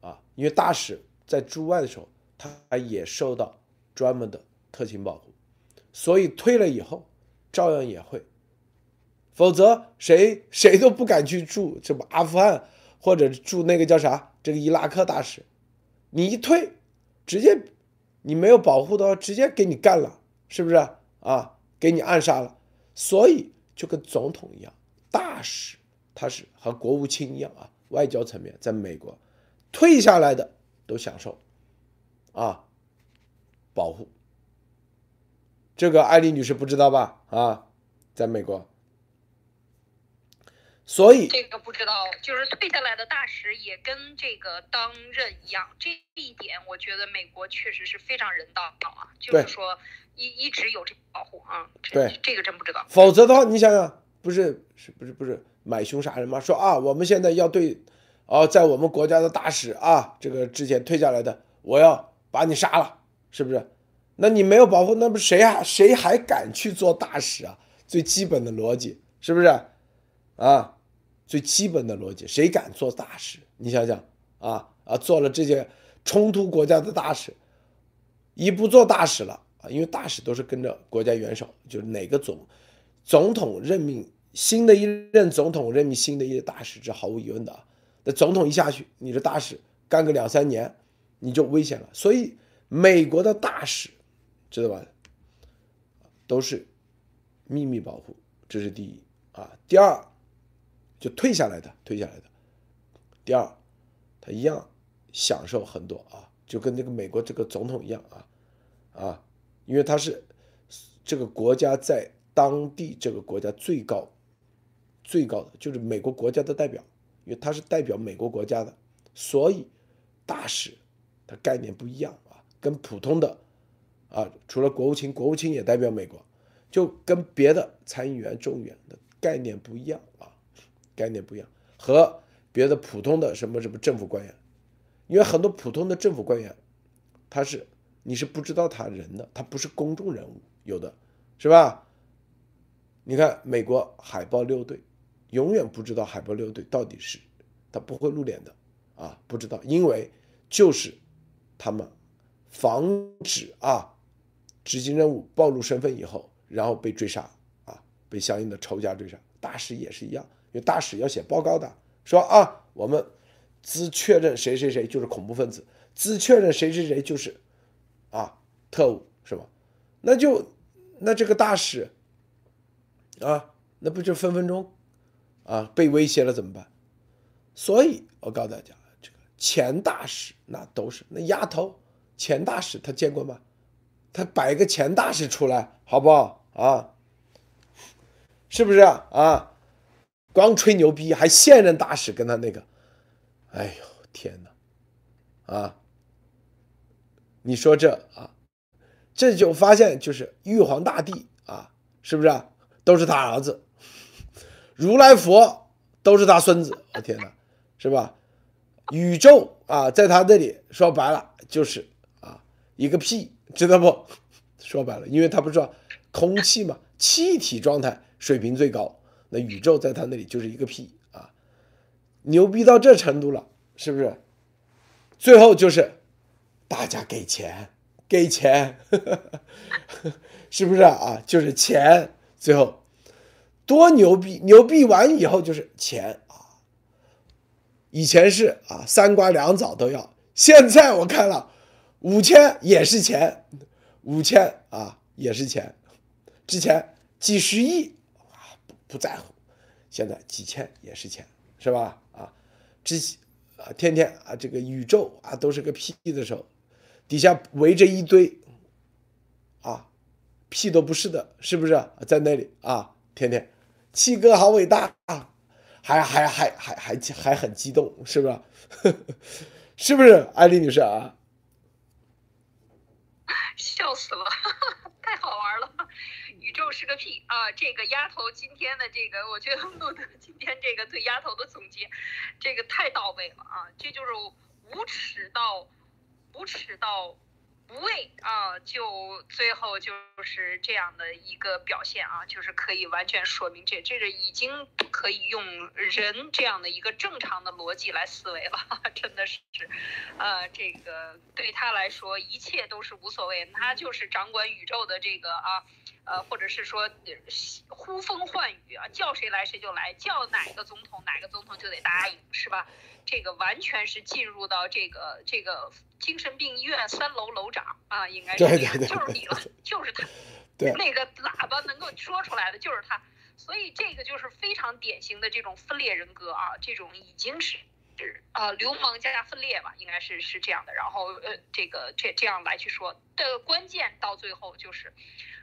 啊，因为大使在驻外的时候，他也受到专门的。特情保护，所以退了以后，照样也会，否则谁谁都不敢去驻什么阿富汗或者驻那个叫啥这个伊拉克大使，你一退，直接你没有保护的话，直接给你干了，是不是啊？给你暗杀了，所以就跟总统一样，大使他是和国务卿一样啊，外交层面在美国退下来的都享受啊保护。这个艾丽女士不知道吧？啊，在美国，所以这个不知道，就是退下来的大使也跟这个当任一样，这一点我觉得美国确实是非常人道啊，就是说一一直有这个保护啊。对，这个真不知道。否则的话，你想想，不是是不是不是买凶杀人吗？说啊，我们现在要对，哦，在我们国家的大使啊，这个之前退下来的，我要把你杀了，是不是？那你没有保护，那不谁还谁还敢去做大使啊？最基本的逻辑是不是？啊，最基本的逻辑，谁敢做大使？你想想啊啊，做了这些冲突国家的大使，一不做大使了啊，因为大使都是跟着国家元首，就是哪个总总统任命新的一任总统任命新的一任大使，这毫无疑问的。那总统一下去，你的大使干个两三年，你就危险了。所以美国的大使。知道吧？都是秘密保护，这是第一啊。第二，就退下来的，退下来的。第二，他一样享受很多啊，就跟这个美国这个总统一样啊啊，因为他是这个国家在当地这个国家最高最高的，就是美国国家的代表，因为他是代表美国国家的，所以大使的概念不一样啊，跟普通的。啊，除了国务卿，国务卿也代表美国，就跟别的参议员、众议员的概念不一样啊，概念不一样，和别的普通的什么什么政府官员，因为很多普通的政府官员，他是你是不知道他人的，他不是公众人物，有的是吧？你看美国海豹六队，永远不知道海豹六队到底是，他不会露脸的啊，不知道，因为就是他们防止啊。执行任务暴露身份以后，然后被追杀啊，被相应的仇家追杀。大使也是一样，因为大使要写报告的，说啊，我们自确认谁谁谁就是恐怖分子，自确认谁谁谁就是啊特务，是吧？那就那这个大使啊，那不就分分钟啊被威胁了怎么办？所以我告诉大家，这个钱大使那都是那丫头，钱大使他见过吗？他摆个钱大使出来好不好啊？是不是啊？光吹牛逼，还现任大使跟他那个，哎呦天哪，啊！你说这啊，这就发现就是玉皇大帝啊，是不是啊？都是他儿子，如来佛都是他孙子，我天哪，是吧？宇宙啊，在他这里说白了就是啊一个屁，知道不？说白了，因为他不是说空气嘛，气体状态水平最高，那宇宙在他那里就是一个屁啊，牛逼到这程度了，是不是？最后就是大家给钱，给钱，是不是啊？就是钱，最后多牛逼，牛逼完以后就是钱啊。以前是啊，三瓜两枣都要，现在我看了，五千也是钱。五千啊，也是钱，之前几十亿啊不不在乎，现在几千也是钱，是吧？啊，之啊天天啊这个宇宙啊都是个屁的时候，底下围着一堆啊屁都不是的，是不是？在那里啊，天天七哥好伟大啊，还还还还还还很激动，是不是？是不是，艾丽女士啊？笑死了，太好玩了！宇宙是个屁啊！这个丫头今天的这个，我觉得录的今天这个对丫头的总结，这个太到位了啊！这就是无耻到无耻到。无畏啊，就最后就是这样的一个表现啊，就是可以完全说明这这个已经不可以用人这样的一个正常的逻辑来思维了，真的是，呃，这个对他来说一切都是无所谓，他就是掌管宇宙的这个啊，呃，或者是说呼风唤雨啊，叫谁来谁就来，叫哪个总统哪个总统就得答应，是吧？这个完全是进入到这个这个精神病医院三楼楼长啊，应该是对对对，就是你了，就是他，对那个喇叭能够说出来的就是他，所以这个就是非常典型的这种分裂人格啊，这种已经是是啊流氓加分裂吧，应该是是这样的。然后呃，这个这这样来去说的关键到最后就是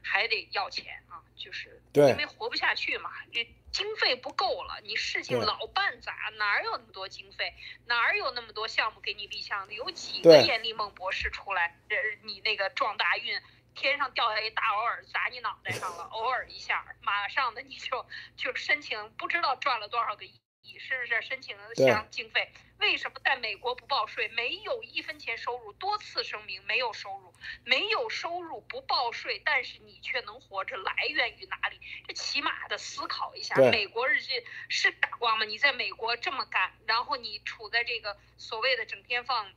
还得要钱啊，就是因为活不下去嘛，这。经费不够了，你事情老办砸，哪有那么多经费？哪有那么多项目给你立项的？有几个严立孟博士出来，呃，你那个撞大运，天上掉下一大偶尔砸你脑袋上了，偶尔一下，马上的你就就申请，不知道赚了多少个亿。是不是申请项经费？为什么在美国不报税？没有一分钱收入，多次声明没有收入，没有收入不报税，但是你却能活着，来源于哪里？这起码的思考一下。美国日记是傻瓜吗？你在美国这么干，然后你处在这个所谓的整天放。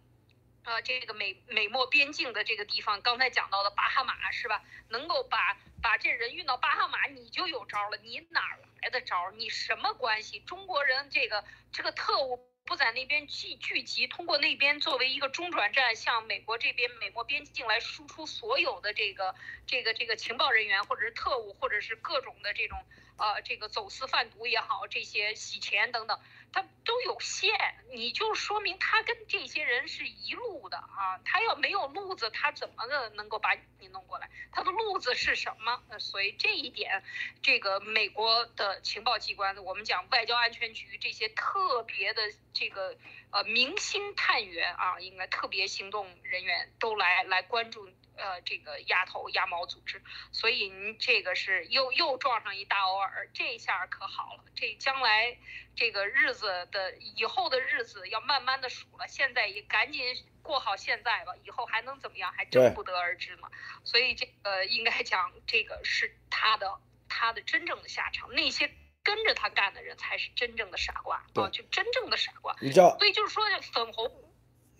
呃，这个美美墨边境的这个地方，刚才讲到的巴哈马是吧？能够把把这人运到巴哈马，你就有招了。你哪来的招？你什么关系？中国人这个这个特务不在那边聚聚集，通过那边作为一个中转站，向美国这边美墨边境来输出所有的这个这个这个情报人员，或者是特务，或者是各种的这种呃这个走私贩毒也好，这些洗钱等等。他都有限，你就说明他跟这些人是一路的啊。他要没有路子，他怎么的能够把你弄过来？他的路子是什么？所以这一点，这个美国的情报机关，我们讲外交安全局这些特别的这个呃明星探员啊，应该特别行动人员都来来关注。呃，这个鸭头鸭毛组织，所以您这个是又又撞上一大偶尔，这下可好了，这将来这个日子的以后的日子要慢慢的数了，现在也赶紧过好现在吧，以后还能怎么样，还真不得而知呢。所以这个应该讲，这个是他的他的真正的下场，那些跟着他干的人才是真正的傻瓜啊，就真正的傻瓜。你知道？所以就是说粉红。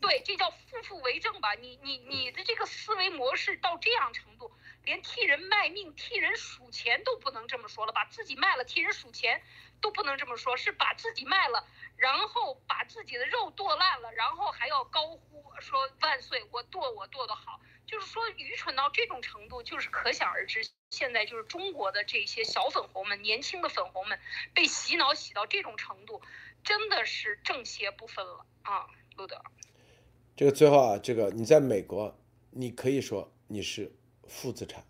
对，这叫夫妇为政吧？你你你的这个思维模式到这样程度，连替人卖命、替人数钱都不能这么说了，把自己卖了替人数钱都不能这么说，是把自己卖了，然后把自己的肉剁烂了，然后还要高呼说万岁，我剁我剁的好，就是说愚蠢到这种程度，就是可想而知。现在就是中国的这些小粉红们、年轻的粉红们被洗脑洗到这种程度。真的是正邪不分了啊，路德。这个最后啊，这个你在美国，你可以说你是负资产，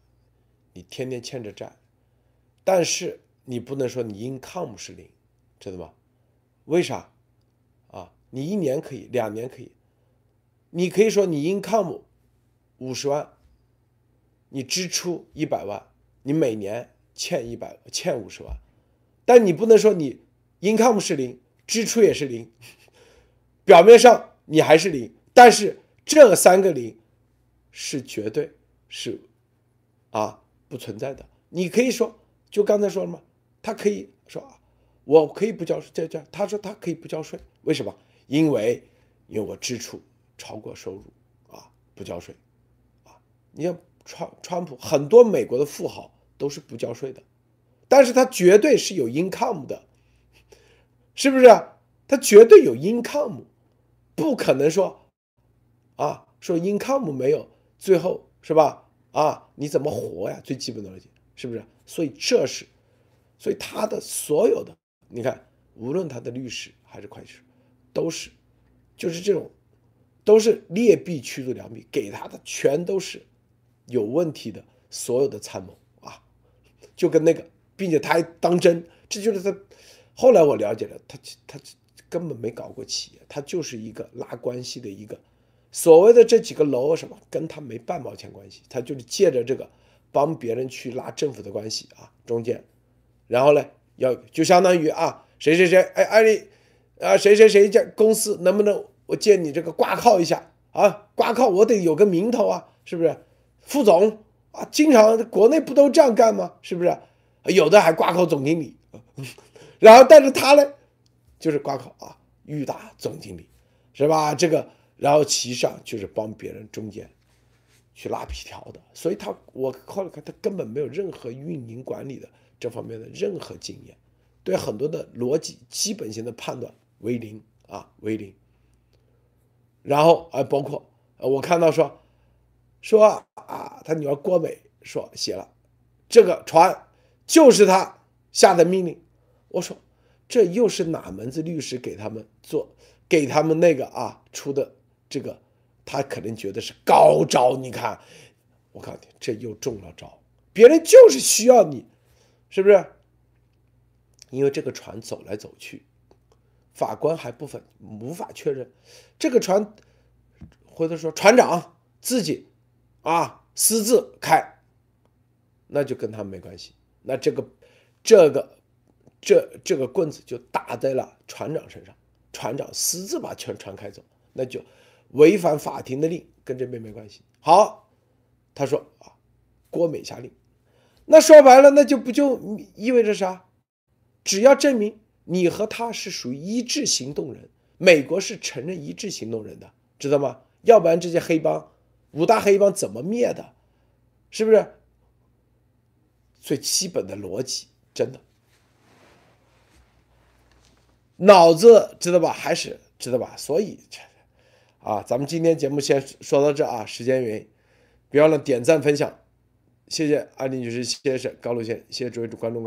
你天天欠着债，但是你不能说你 income 是零，知道吗？为啥？啊，你一年可以，两年可以，你可以说你 income 五十万，你支出一百万，你每年欠一百欠五十万，但你不能说你 income 是零，支出也是零，表面上你还是零。但是这三个零是绝对是啊不存在的。你可以说，就刚才说了嘛，他可以说啊，我可以不交税，这这，他说他可以不交税，为什么？因为因为我支出超过收入啊，不交税啊。你像川川普，很多美国的富豪都是不交税的，但是他绝对是有 income 的，是不是？他绝对有 income，不可能说。啊，说 income 没有，最后是吧？啊，你怎么活呀？最基本的逻辑是不是？所以这是，所以他的所有的，你看，无论他的律师还是会计师，都是，就是这种，都是劣币驱逐良币，给他的全都是有问题的所有的参谋啊，就跟那个，并且他还当真，这就是他。后来我了解了，他他根本没搞过企业，他就是一个拉关系的一个。所谓的这几个楼什么，跟他没半毛钱关系，他就是借着这个帮别人去拉政府的关系啊，中间，然后呢，要就相当于啊，谁谁谁，哎，艾丽，啊，谁谁谁家公司能不能我借你这个挂靠一下啊？挂靠我得有个名头啊，是不是？副总啊，经常国内不都这样干吗？是不是？有的还挂靠总经理，然后但是他呢，就是挂靠啊，裕达总经理，是吧？这个。然后其上就是帮别人中间去拉皮条的，所以他我后来看他根本没有任何运营管理的这方面的任何经验，对很多的逻辑基本性的判断为零啊为零。然后啊包括我看到说说啊他女儿郭美说写了这个船就是他下的命令，我说这又是哪门子律师给他们做给他们那个啊出的。这个他可能觉得是高招，你看，我告诉你，这又中了招。别人就是需要你，是不是？因为这个船走来走去，法官还不分，无法确认这个船，回头说船长自己啊私自开，那就跟他没关系。那这个这个这这个棍子就打在了船长身上，船长私自把全船开走，那就。违反法庭的令跟这边没关系。好，他说啊，郭美下令，那说白了，那就不就意味着啥？只要证明你和他是属于一致行动人，美国是承认一致行动人的，知道吗？要不然这些黑帮五大黑帮怎么灭的？是不是？最基本的逻辑，真的脑子知道吧？还是知道吧？所以。啊，咱们今天节目先说到这啊，时间原因，别忘了点赞分享，谢谢安妮女士，谢谢高露先，谢谢诸位观众。